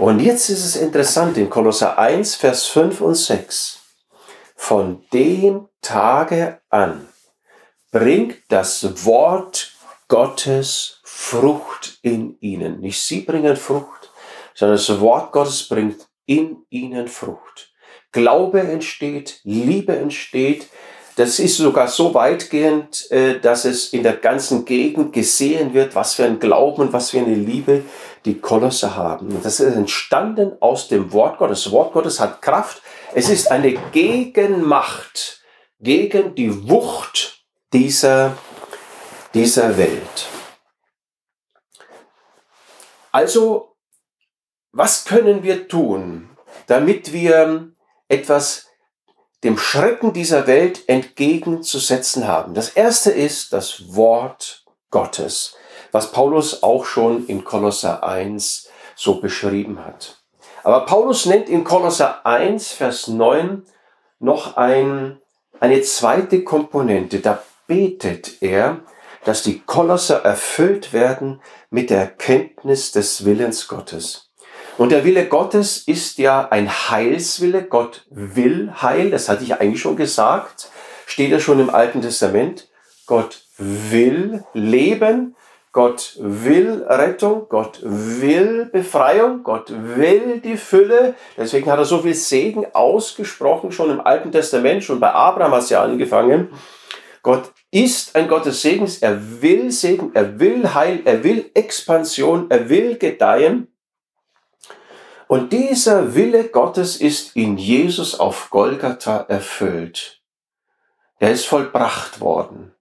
Und jetzt ist es interessant in Kolosser 1, Vers 5 und 6. Von dem Tage an bringt das Wort Gottes Frucht in ihnen. Nicht sie bringen Frucht, sondern das Wort Gottes bringt in ihnen Frucht. Glaube entsteht, Liebe entsteht. Das ist sogar so weitgehend, äh, dass es in der ganzen Gegend gesehen wird, was für ein Glauben und was für eine Liebe die Kolosse haben. Das ist entstanden aus dem Wort Gottes. Das Wort Gottes hat Kraft. Es ist eine Gegenmacht gegen die Wucht dieser, dieser Welt. Also, was können wir tun, damit wir etwas dem Schrecken dieser Welt entgegenzusetzen haben? Das erste ist das Wort Gottes was Paulus auch schon in Kolosser 1 so beschrieben hat. Aber Paulus nennt in Kolosser 1, Vers 9 noch ein, eine zweite Komponente. Da betet er, dass die Kolosser erfüllt werden mit der Erkenntnis des Willens Gottes. Und der Wille Gottes ist ja ein Heilswille. Gott will Heil. Das hatte ich eigentlich schon gesagt. Steht ja schon im Alten Testament. Gott will Leben. Gott will Rettung, Gott will Befreiung, Gott will die Fülle. Deswegen hat er so viel Segen ausgesprochen, schon im Alten Testament, schon bei Abraham hat es ja angefangen. Gott ist ein Gott des Segens, er will Segen, er will Heil, er will Expansion, er will Gedeihen. Und dieser Wille Gottes ist in Jesus auf Golgatha erfüllt. Er ist vollbracht worden.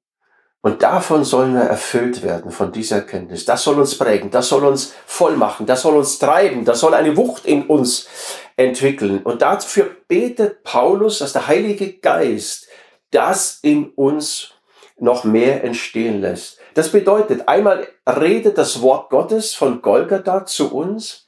Und davon sollen wir erfüllt werden, von dieser Erkenntnis. Das soll uns prägen, das soll uns voll machen, das soll uns treiben, das soll eine Wucht in uns entwickeln. Und dafür betet Paulus, dass der Heilige Geist das in uns noch mehr entstehen lässt. Das bedeutet, einmal redet das Wort Gottes von Golgatha zu uns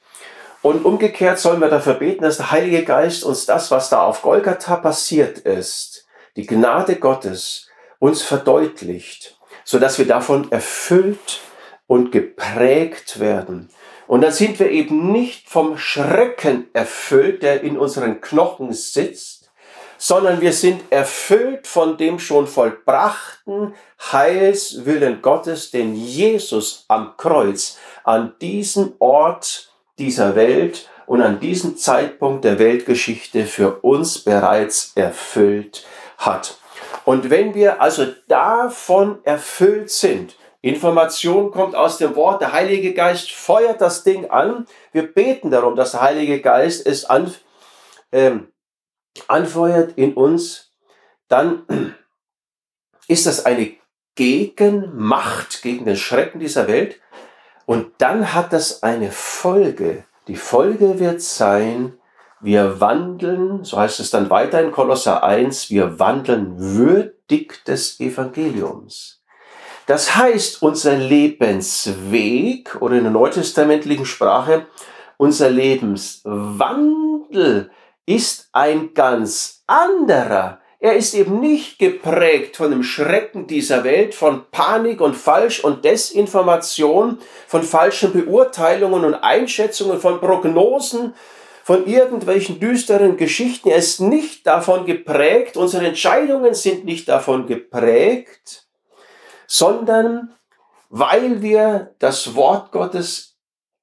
und umgekehrt sollen wir dafür beten, dass der Heilige Geist uns das, was da auf Golgatha passiert ist, die Gnade Gottes, uns verdeutlicht, so dass wir davon erfüllt und geprägt werden. Und dann sind wir eben nicht vom Schrecken erfüllt, der in unseren Knochen sitzt, sondern wir sind erfüllt von dem schon vollbrachten Heilswillen Gottes, den Jesus am Kreuz an diesem Ort dieser Welt und an diesem Zeitpunkt der Weltgeschichte für uns bereits erfüllt hat. Und wenn wir also davon erfüllt sind, Information kommt aus dem Wort, der Heilige Geist feuert das Ding an. Wir beten darum, dass der Heilige Geist es an, ähm, anfeuert in uns. Dann ist das eine Gegenmacht gegen den Schrecken dieser Welt. Und dann hat das eine Folge. Die Folge wird sein, wir wandeln, so heißt es dann weiter in Kolosser 1, wir wandeln würdig des Evangeliums. Das heißt, unser Lebensweg oder in der neutestamentlichen Sprache, unser Lebenswandel ist ein ganz anderer. Er ist eben nicht geprägt von dem Schrecken dieser Welt, von Panik und Falsch und Desinformation, von falschen Beurteilungen und Einschätzungen, von Prognosen, von irgendwelchen düsteren Geschichten. Er ist nicht davon geprägt, unsere Entscheidungen sind nicht davon geprägt, sondern weil wir das Wort Gottes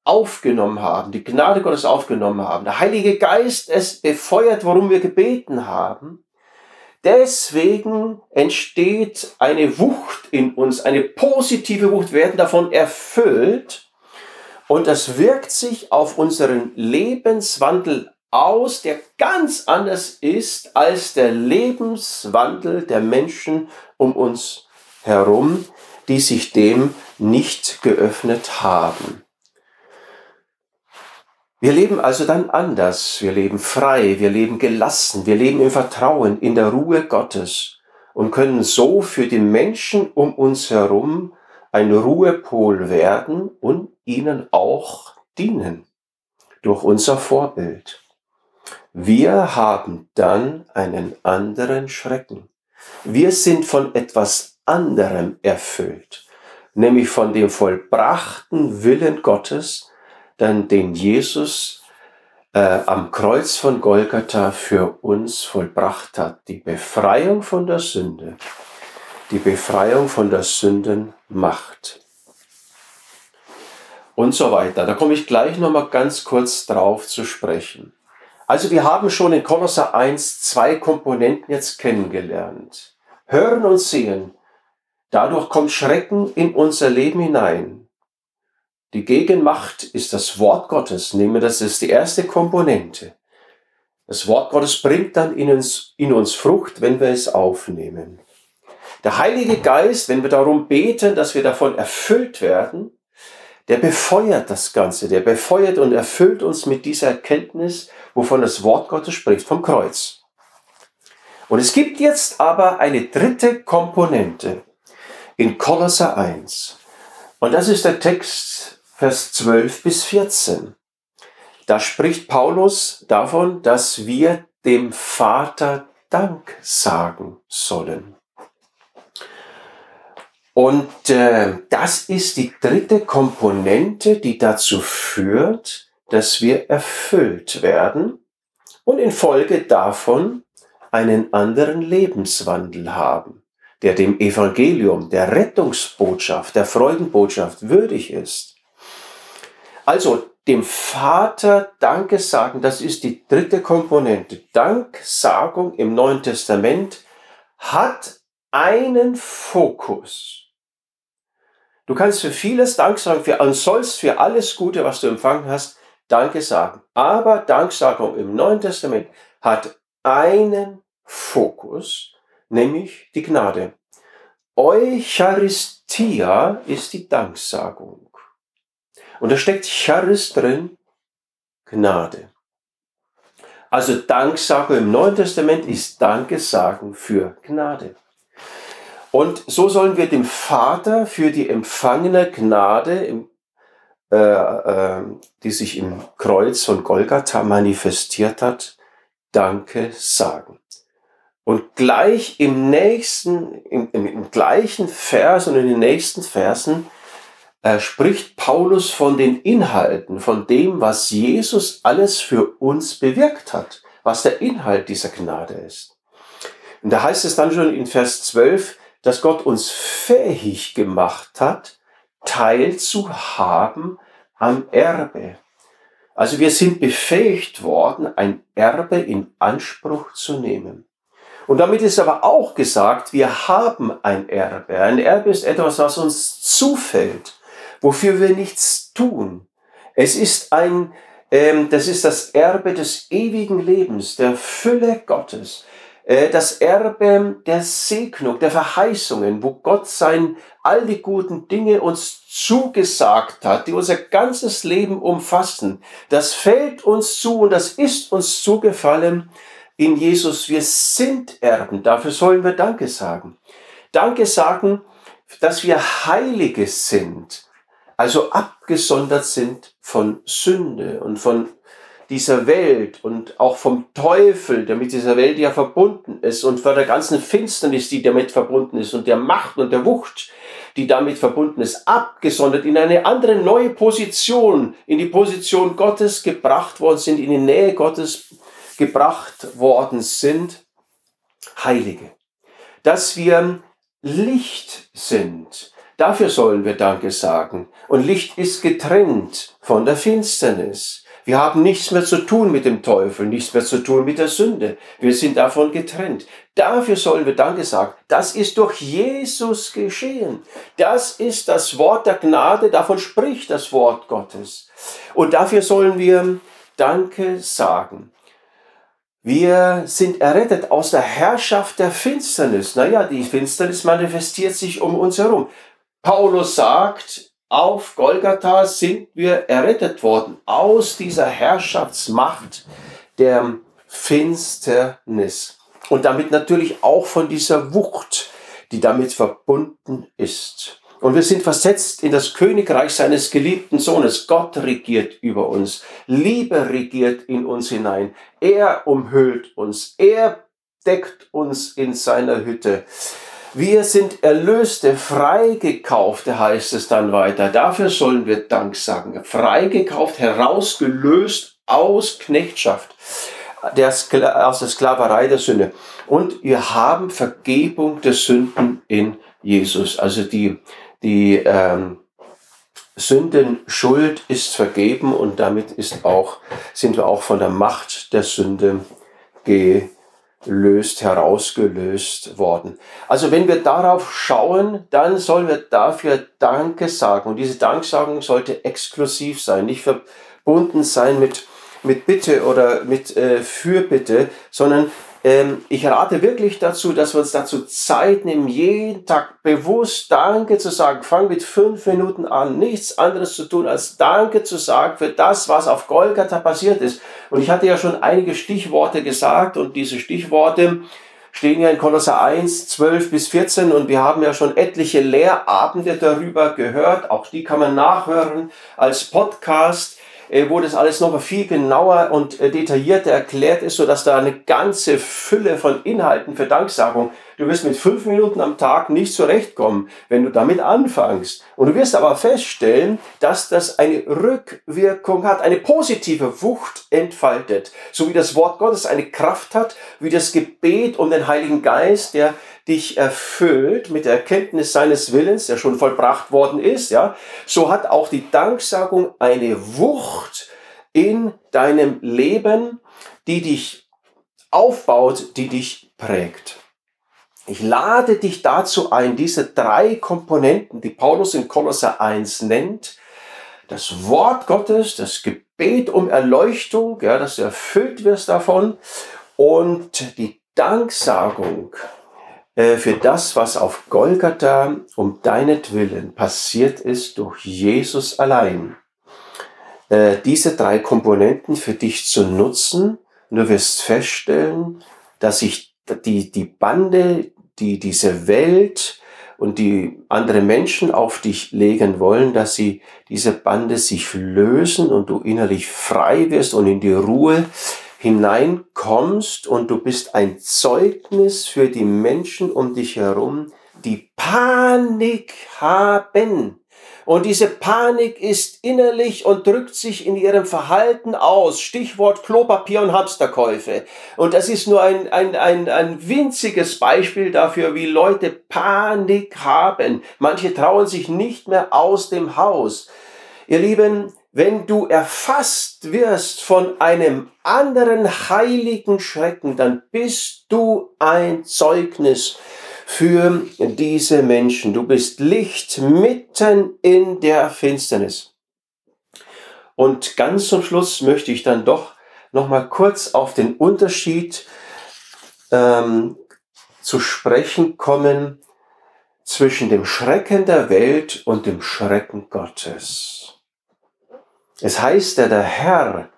aufgenommen haben, die Gnade Gottes aufgenommen haben, der Heilige Geist es befeuert, worum wir gebeten haben. Deswegen entsteht eine Wucht in uns, eine positive Wucht, wir werden davon erfüllt und das wirkt sich auf unseren Lebenswandel aus, der ganz anders ist als der Lebenswandel der Menschen um uns herum, die sich dem nicht geöffnet haben. Wir leben also dann anders, wir leben frei, wir leben gelassen, wir leben im Vertrauen, in der Ruhe Gottes und können so für die Menschen um uns herum ein Ruhepol werden und ihnen auch dienen durch unser Vorbild. Wir haben dann einen anderen Schrecken. Wir sind von etwas anderem erfüllt, nämlich von dem vollbrachten Willen Gottes, dann den Jesus äh, am Kreuz von Golgatha für uns vollbracht hat. Die Befreiung von der Sünde, die Befreiung von der Sündenmacht und so weiter. Da komme ich gleich noch mal ganz kurz drauf zu sprechen. Also wir haben schon in Kolosser 1 zwei Komponenten jetzt kennengelernt. Hören und sehen. Dadurch kommt Schrecken in unser Leben hinein. Die Gegenmacht ist das Wort Gottes. Nehmen wir das ist die erste Komponente. Das Wort Gottes bringt dann in uns, in uns Frucht, wenn wir es aufnehmen. Der Heilige Geist, wenn wir darum beten, dass wir davon erfüllt werden, der befeuert das Ganze, der befeuert und erfüllt uns mit dieser Erkenntnis, wovon das Wort Gottes spricht, vom Kreuz. Und es gibt jetzt aber eine dritte Komponente in Kolosser 1. Und das ist der Text Vers 12 bis 14. Da spricht Paulus davon, dass wir dem Vater Dank sagen sollen. Und äh, das ist die dritte Komponente, die dazu führt, dass wir erfüllt werden und infolge davon einen anderen Lebenswandel haben, der dem Evangelium, der Rettungsbotschaft, der Freudenbotschaft würdig ist. Also dem Vater Danke sagen, das ist die dritte Komponente. Danksagung im Neuen Testament hat einen Fokus. Du kannst für vieles Dank sagen, für, und sollst für alles Gute, was du empfangen hast, Danke sagen. Aber Danksagung im Neuen Testament hat einen Fokus, nämlich die Gnade. Eucharistia ist die Danksagung. Und da steckt Charis drin, Gnade. Also Danksagung im Neuen Testament ist Danke sagen für Gnade. Und so sollen wir dem Vater für die empfangene Gnade, äh, äh, die sich im Kreuz von Golgatha manifestiert hat, Danke sagen. Und gleich im nächsten, im, im, im gleichen Vers und in den nächsten Versen äh, spricht Paulus von den Inhalten, von dem, was Jesus alles für uns bewirkt hat, was der Inhalt dieser Gnade ist. Und da heißt es dann schon in Vers 12, dass Gott uns fähig gemacht hat, teilzuhaben am Erbe. Also wir sind befähigt worden, ein Erbe in Anspruch zu nehmen. Und damit ist aber auch gesagt, wir haben ein Erbe. Ein Erbe ist etwas, was uns zufällt, wofür wir nichts tun. Es ist ein, ähm, das ist das Erbe des ewigen Lebens, der Fülle Gottes. Äh, das Erbe der Segnung, der Verheißungen, wo Gott sein, all die guten Dinge uns zugesagt hat, die unser ganzes Leben umfassen. Das fällt uns zu und das ist uns zugefallen in Jesus. Wir sind Erben. Dafür sollen wir Danke sagen. Danke sagen, dass wir Heilige sind, also abgesondert sind von Sünde und von dieser Welt und auch vom Teufel, der mit dieser Welt ja verbunden ist und vor der ganzen Finsternis, die damit verbunden ist und der Macht und der Wucht, die damit verbunden ist, abgesondert in eine andere neue Position, in die Position Gottes gebracht worden sind, in die Nähe Gottes gebracht worden sind, Heilige. Dass wir Licht sind, dafür sollen wir Danke sagen. Und Licht ist getrennt von der Finsternis. Wir haben nichts mehr zu tun mit dem Teufel, nichts mehr zu tun mit der Sünde. Wir sind davon getrennt. Dafür sollen wir Danke sagen. Das ist durch Jesus geschehen. Das ist das Wort der Gnade, davon spricht das Wort Gottes. Und dafür sollen wir Danke sagen. Wir sind errettet aus der Herrschaft der Finsternis. Naja, die Finsternis manifestiert sich um uns herum. Paulus sagt, auf Golgatha sind wir errettet worden aus dieser Herrschaftsmacht der Finsternis. Und damit natürlich auch von dieser Wucht, die damit verbunden ist. Und wir sind versetzt in das Königreich seines geliebten Sohnes. Gott regiert über uns. Liebe regiert in uns hinein. Er umhüllt uns. Er deckt uns in seiner Hütte. Wir sind Erlöste, freigekaufte, heißt es dann weiter. Dafür sollen wir Dank sagen. Freigekauft, herausgelöst aus Knechtschaft, der aus der Sklaverei der Sünde. Und wir haben Vergebung der Sünden in Jesus. Also die, die ähm, Sündenschuld ist vergeben und damit ist auch, sind wir auch von der Macht der Sünde gelöst, herausgelöst worden. Also wenn wir darauf schauen, dann sollen wir dafür Danke sagen. Und diese Danksagung sollte exklusiv sein, nicht verbunden sein mit, mit Bitte oder mit äh, Fürbitte, sondern ich rate wirklich dazu, dass wir uns dazu Zeit nehmen, jeden Tag bewusst Danke zu sagen. Fang mit fünf Minuten an, nichts anderes zu tun, als Danke zu sagen für das, was auf Golgatha passiert ist. Und ich hatte ja schon einige Stichworte gesagt und diese Stichworte stehen ja in Kolosser 1, 12 bis 14 und wir haben ja schon etliche Lehrabende darüber gehört. Auch die kann man nachhören als Podcast. Äh, wo das alles noch viel genauer und äh, detaillierter erklärt ist, sodass da eine ganze Fülle von Inhalten für Danksagung. Du wirst mit fünf Minuten am Tag nicht zurechtkommen, wenn du damit anfängst. Und du wirst aber feststellen, dass das eine Rückwirkung hat, eine positive Wucht entfaltet. So wie das Wort Gottes eine Kraft hat, wie das Gebet um den Heiligen Geist, der dich erfüllt mit der Erkenntnis seines Willens, der schon vollbracht worden ist, ja, so hat auch die Danksagung eine Wucht in deinem Leben, die dich aufbaut, die dich prägt. Ich lade dich dazu ein, diese drei Komponenten, die Paulus in Kolosser 1 nennt, das Wort Gottes, das Gebet um Erleuchtung, ja, dass du erfüllt wirst davon und die Danksagung, für das, was auf Golgatha um deinetwillen passiert ist durch Jesus allein. Äh, diese drei Komponenten für dich zu nutzen, du wirst feststellen, dass sich die, die Bande, die diese Welt und die andere Menschen auf dich legen wollen, dass sie diese Bande sich lösen und du innerlich frei wirst und in die Ruhe hineinkommst und du bist ein Zeugnis für die Menschen um dich herum, die Panik haben. Und diese Panik ist innerlich und drückt sich in ihrem Verhalten aus. Stichwort Klopapier und Hamsterkäufe. Und das ist nur ein, ein, ein, ein winziges Beispiel dafür, wie Leute Panik haben. Manche trauen sich nicht mehr aus dem Haus. Ihr Lieben, wenn du erfasst wirst von einem anderen heiligen Schrecken, dann bist du ein Zeugnis für diese Menschen. Du bist Licht mitten in der Finsternis. Und ganz zum Schluss möchte ich dann doch noch mal kurz auf den Unterschied ähm, zu sprechen kommen zwischen dem Schrecken der Welt und dem Schrecken Gottes. Es heißt ja, der Herr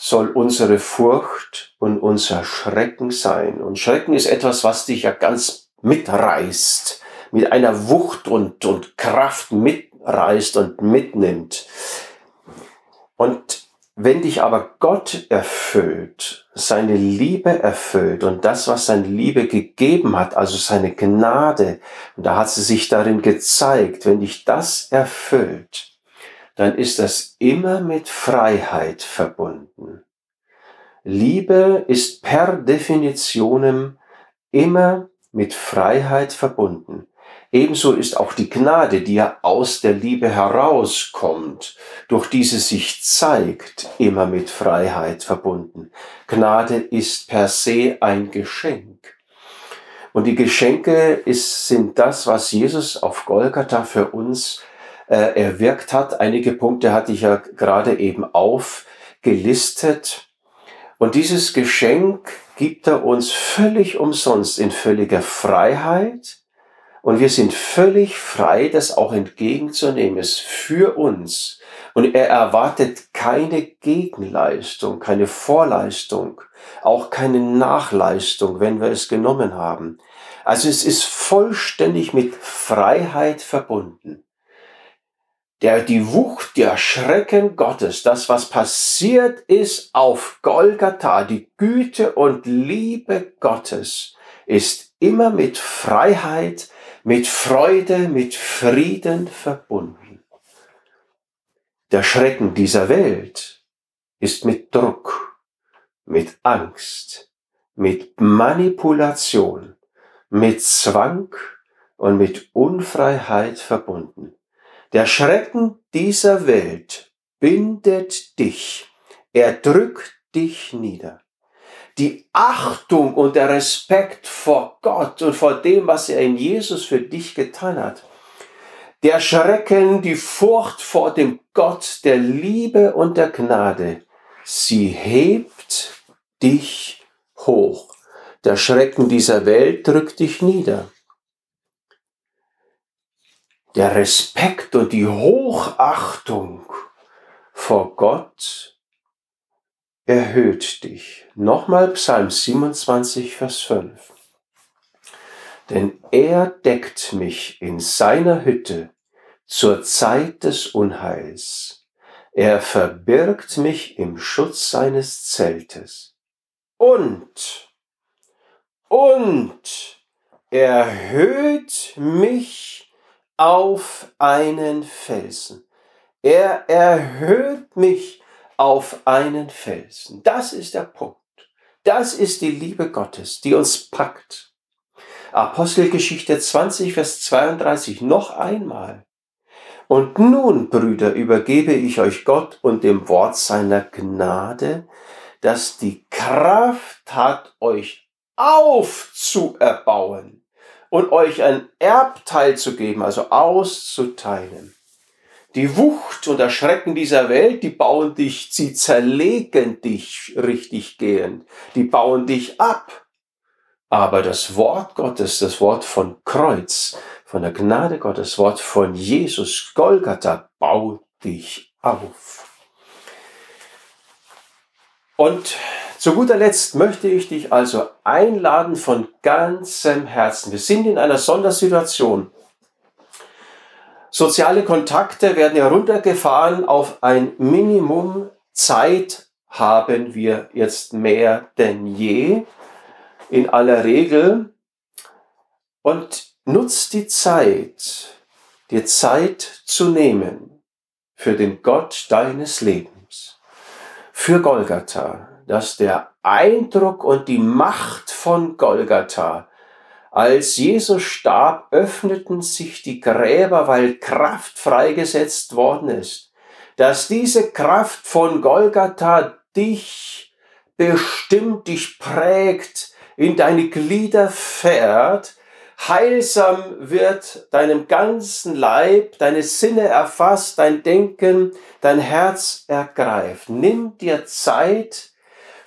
soll unsere Furcht und unser Schrecken sein. Und Schrecken ist etwas, was dich ja ganz mitreißt, mit einer Wucht und, und Kraft mitreißt und mitnimmt. Und wenn dich aber Gott erfüllt, seine Liebe erfüllt und das, was seine Liebe gegeben hat, also seine Gnade, und da hat sie sich darin gezeigt, wenn dich das erfüllt, dann ist das immer mit Freiheit verbunden. Liebe ist per Definitionem immer mit Freiheit verbunden. Ebenso ist auch die Gnade, die ja aus der Liebe herauskommt, durch diese sich zeigt, immer mit Freiheit verbunden. Gnade ist per se ein Geschenk. Und die Geschenke ist, sind das, was Jesus auf Golgatha für uns äh, erwirkt hat. Einige Punkte hatte ich ja gerade eben aufgelistet. Und dieses Geschenk gibt er uns völlig umsonst in völliger Freiheit. Und wir sind völlig frei, das auch entgegenzunehmen. Es für uns. Und er erwartet keine Gegenleistung, keine Vorleistung, auch keine Nachleistung, wenn wir es genommen haben. Also es ist vollständig mit Freiheit verbunden. Der, die Wucht, der Schrecken Gottes, das, was passiert ist auf Golgatha, die Güte und Liebe Gottes, ist immer mit Freiheit, mit Freude, mit Frieden verbunden. Der Schrecken dieser Welt ist mit Druck, mit Angst, mit Manipulation, mit Zwang und mit Unfreiheit verbunden. Der Schrecken dieser Welt bindet dich, er drückt dich nieder. Die Achtung und der Respekt vor Gott und vor dem, was er in Jesus für dich getan hat. Der Schrecken, die Furcht vor dem Gott der Liebe und der Gnade, sie hebt dich hoch. Der Schrecken dieser Welt drückt dich nieder. Der Respekt und die Hochachtung vor Gott erhöht dich. Nochmal Psalm 27, Vers 5. Denn er deckt mich in seiner Hütte zur Zeit des Unheils. Er verbirgt mich im Schutz seines Zeltes. Und, und erhöht mich auf einen Felsen. Er erhöht mich auf einen Felsen. Das ist der Punkt. Das ist die Liebe Gottes, die uns packt. Apostelgeschichte 20, Vers 32 noch einmal. Und nun, Brüder, übergebe ich euch Gott und dem Wort seiner Gnade, das die Kraft hat, euch aufzuerbauen und euch ein Erbteil zu geben, also auszuteilen. Die Wucht und Erschrecken dieser Welt, die bauen dich, sie zerlegen dich richtig gehend, die bauen dich ab. Aber das Wort Gottes, das Wort von Kreuz, von der Gnade Gottes, das Wort von Jesus, Golgatha, baut dich auf. Und zu guter Letzt möchte ich dich also einladen von ganzem Herzen. Wir sind in einer Sondersituation. Soziale Kontakte werden heruntergefahren auf ein Minimum. Zeit haben wir jetzt mehr denn je in aller Regel und nutzt die Zeit, dir Zeit zu nehmen für den Gott deines Lebens, für Golgatha, dass der Eindruck und die Macht von Golgatha, als Jesus starb, öffneten sich die Gräber, weil Kraft freigesetzt worden ist, dass diese Kraft von Golgatha dich bestimmt, dich prägt, in deine Glieder fährt, heilsam wird deinem ganzen Leib, deine Sinne erfasst, dein Denken, dein Herz ergreift. Nimm dir Zeit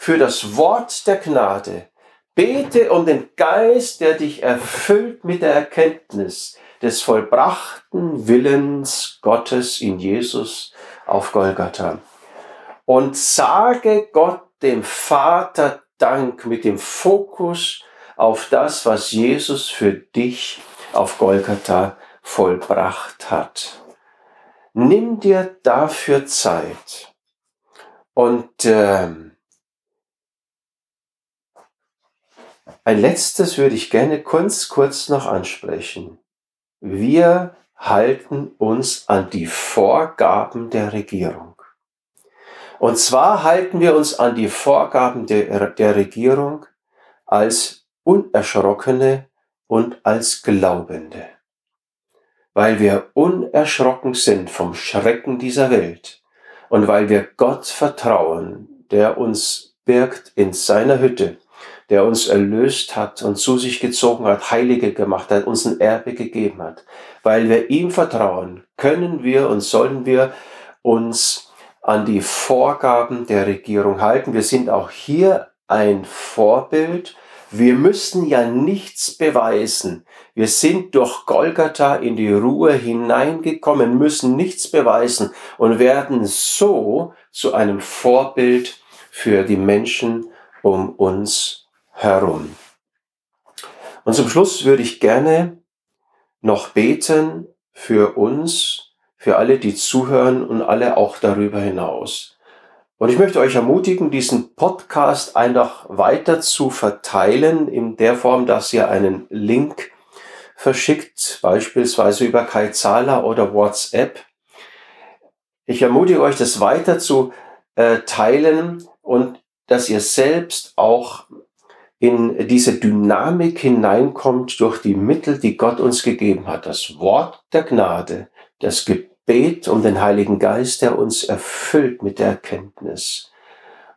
für das Wort der Gnade. Bete um den Geist, der dich erfüllt mit der Erkenntnis des vollbrachten Willens Gottes in Jesus auf Golgatha. Und sage Gott, dem Vater, Dank, mit dem Fokus auf das, was Jesus für dich auf Golgatha vollbracht hat. Nimm dir dafür Zeit. Und äh, ein letztes würde ich gerne kurz, kurz noch ansprechen. Wir halten uns an die Vorgaben der Regierung. Und zwar halten wir uns an die Vorgaben der, der Regierung als Unerschrockene und als Glaubende. Weil wir unerschrocken sind vom Schrecken dieser Welt und weil wir Gott vertrauen, der uns birgt in seiner Hütte, der uns erlöst hat und zu sich gezogen hat, Heilige gemacht hat, uns ein Erbe gegeben hat. Weil wir ihm vertrauen, können wir und sollen wir uns an die Vorgaben der Regierung halten. Wir sind auch hier ein Vorbild. Wir müssen ja nichts beweisen. Wir sind durch Golgatha in die Ruhe hineingekommen, müssen nichts beweisen und werden so zu einem Vorbild für die Menschen um uns herum. Und zum Schluss würde ich gerne noch beten für uns, für alle, die zuhören und alle auch darüber hinaus. Und ich möchte euch ermutigen, diesen Podcast einfach weiter zu verteilen in der Form, dass ihr einen Link verschickt, beispielsweise über Kaizala oder WhatsApp. Ich ermutige euch, das weiter zu äh, teilen und dass ihr selbst auch in diese Dynamik hineinkommt durch die Mittel, die Gott uns gegeben hat. Das Wort der Gnade, das Gebet Bet um den Heiligen Geist, der uns erfüllt mit der Erkenntnis.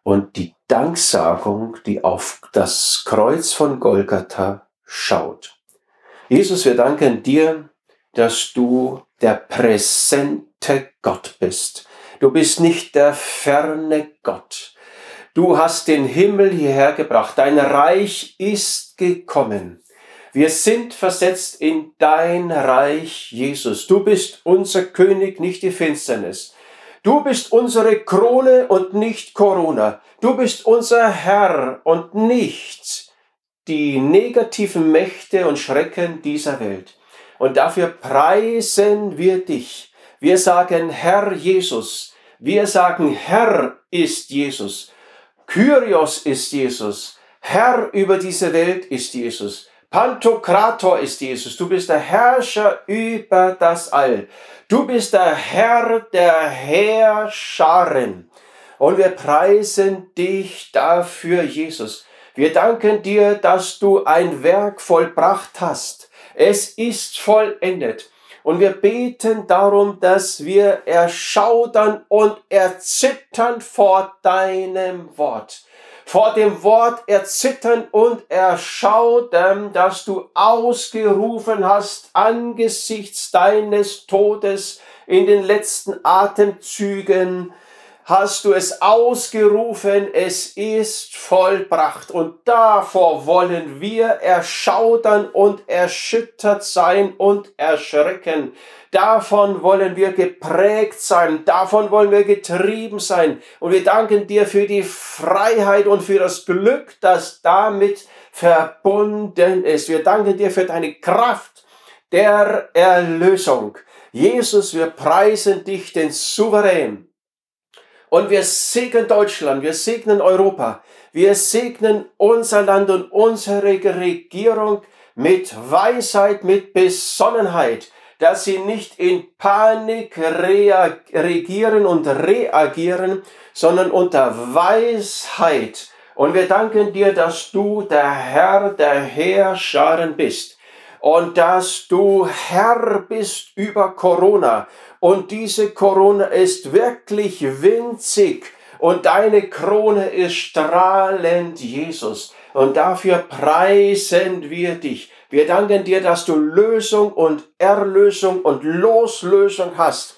Und die Danksagung, die auf das Kreuz von Golgatha schaut. Jesus, wir danken dir, dass du der präsente Gott bist. Du bist nicht der ferne Gott. Du hast den Himmel hierher gebracht. Dein Reich ist gekommen. Wir sind versetzt in dein Reich, Jesus. Du bist unser König, nicht die Finsternis. Du bist unsere Krone und nicht Corona. Du bist unser Herr und nicht die negativen Mächte und Schrecken dieser Welt. Und dafür preisen wir dich. Wir sagen Herr Jesus. Wir sagen Herr ist Jesus. Kyrios ist Jesus. Herr über diese Welt ist Jesus. Pantokrator ist Jesus. Du bist der Herrscher über das All. Du bist der Herr der Herrscharen. Und wir preisen dich dafür, Jesus. Wir danken dir, dass du ein Werk vollbracht hast. Es ist vollendet. Und wir beten darum, dass wir erschaudern und erzittern vor deinem Wort. Vor dem Wort erzittern und erschaudern, dass du ausgerufen hast angesichts deines Todes in den letzten Atemzügen, hast du es ausgerufen, es ist vollbracht. Und davor wollen wir erschaudern und erschüttert sein und erschrecken. Davon wollen wir geprägt sein, davon wollen wir getrieben sein. Und wir danken dir für die Freiheit und für das Glück, das damit verbunden ist. Wir danken dir für deine Kraft der Erlösung. Jesus, wir preisen dich, den Souverän. Und wir segnen Deutschland, wir segnen Europa, wir segnen unser Land und unsere Regierung mit Weisheit, mit Besonnenheit dass sie nicht in Panik regieren und reagieren, sondern unter Weisheit. Und wir danken dir, dass du der Herr der Herrscharen bist und dass du Herr bist über Corona. Und diese Corona ist wirklich winzig und deine Krone ist strahlend, Jesus. Und dafür preisen wir dich. Wir danken dir, dass du Lösung und Erlösung und Loslösung hast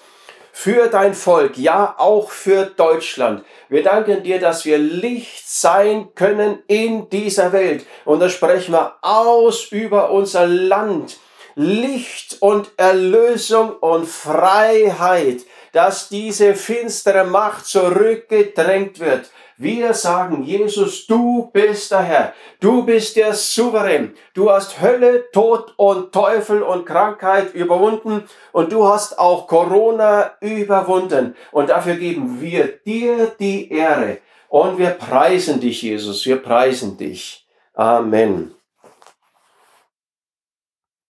für dein Volk, ja auch für Deutschland. Wir danken dir, dass wir Licht sein können in dieser Welt. Und da sprechen wir aus über unser Land. Licht und Erlösung und Freiheit, dass diese finstere Macht zurückgedrängt wird. Wir sagen, Jesus, du bist der Herr. Du bist der Souverän. Du hast Hölle, Tod und Teufel und Krankheit überwunden und du hast auch Corona überwunden. Und dafür geben wir dir die Ehre. Und wir preisen dich, Jesus. Wir preisen dich. Amen.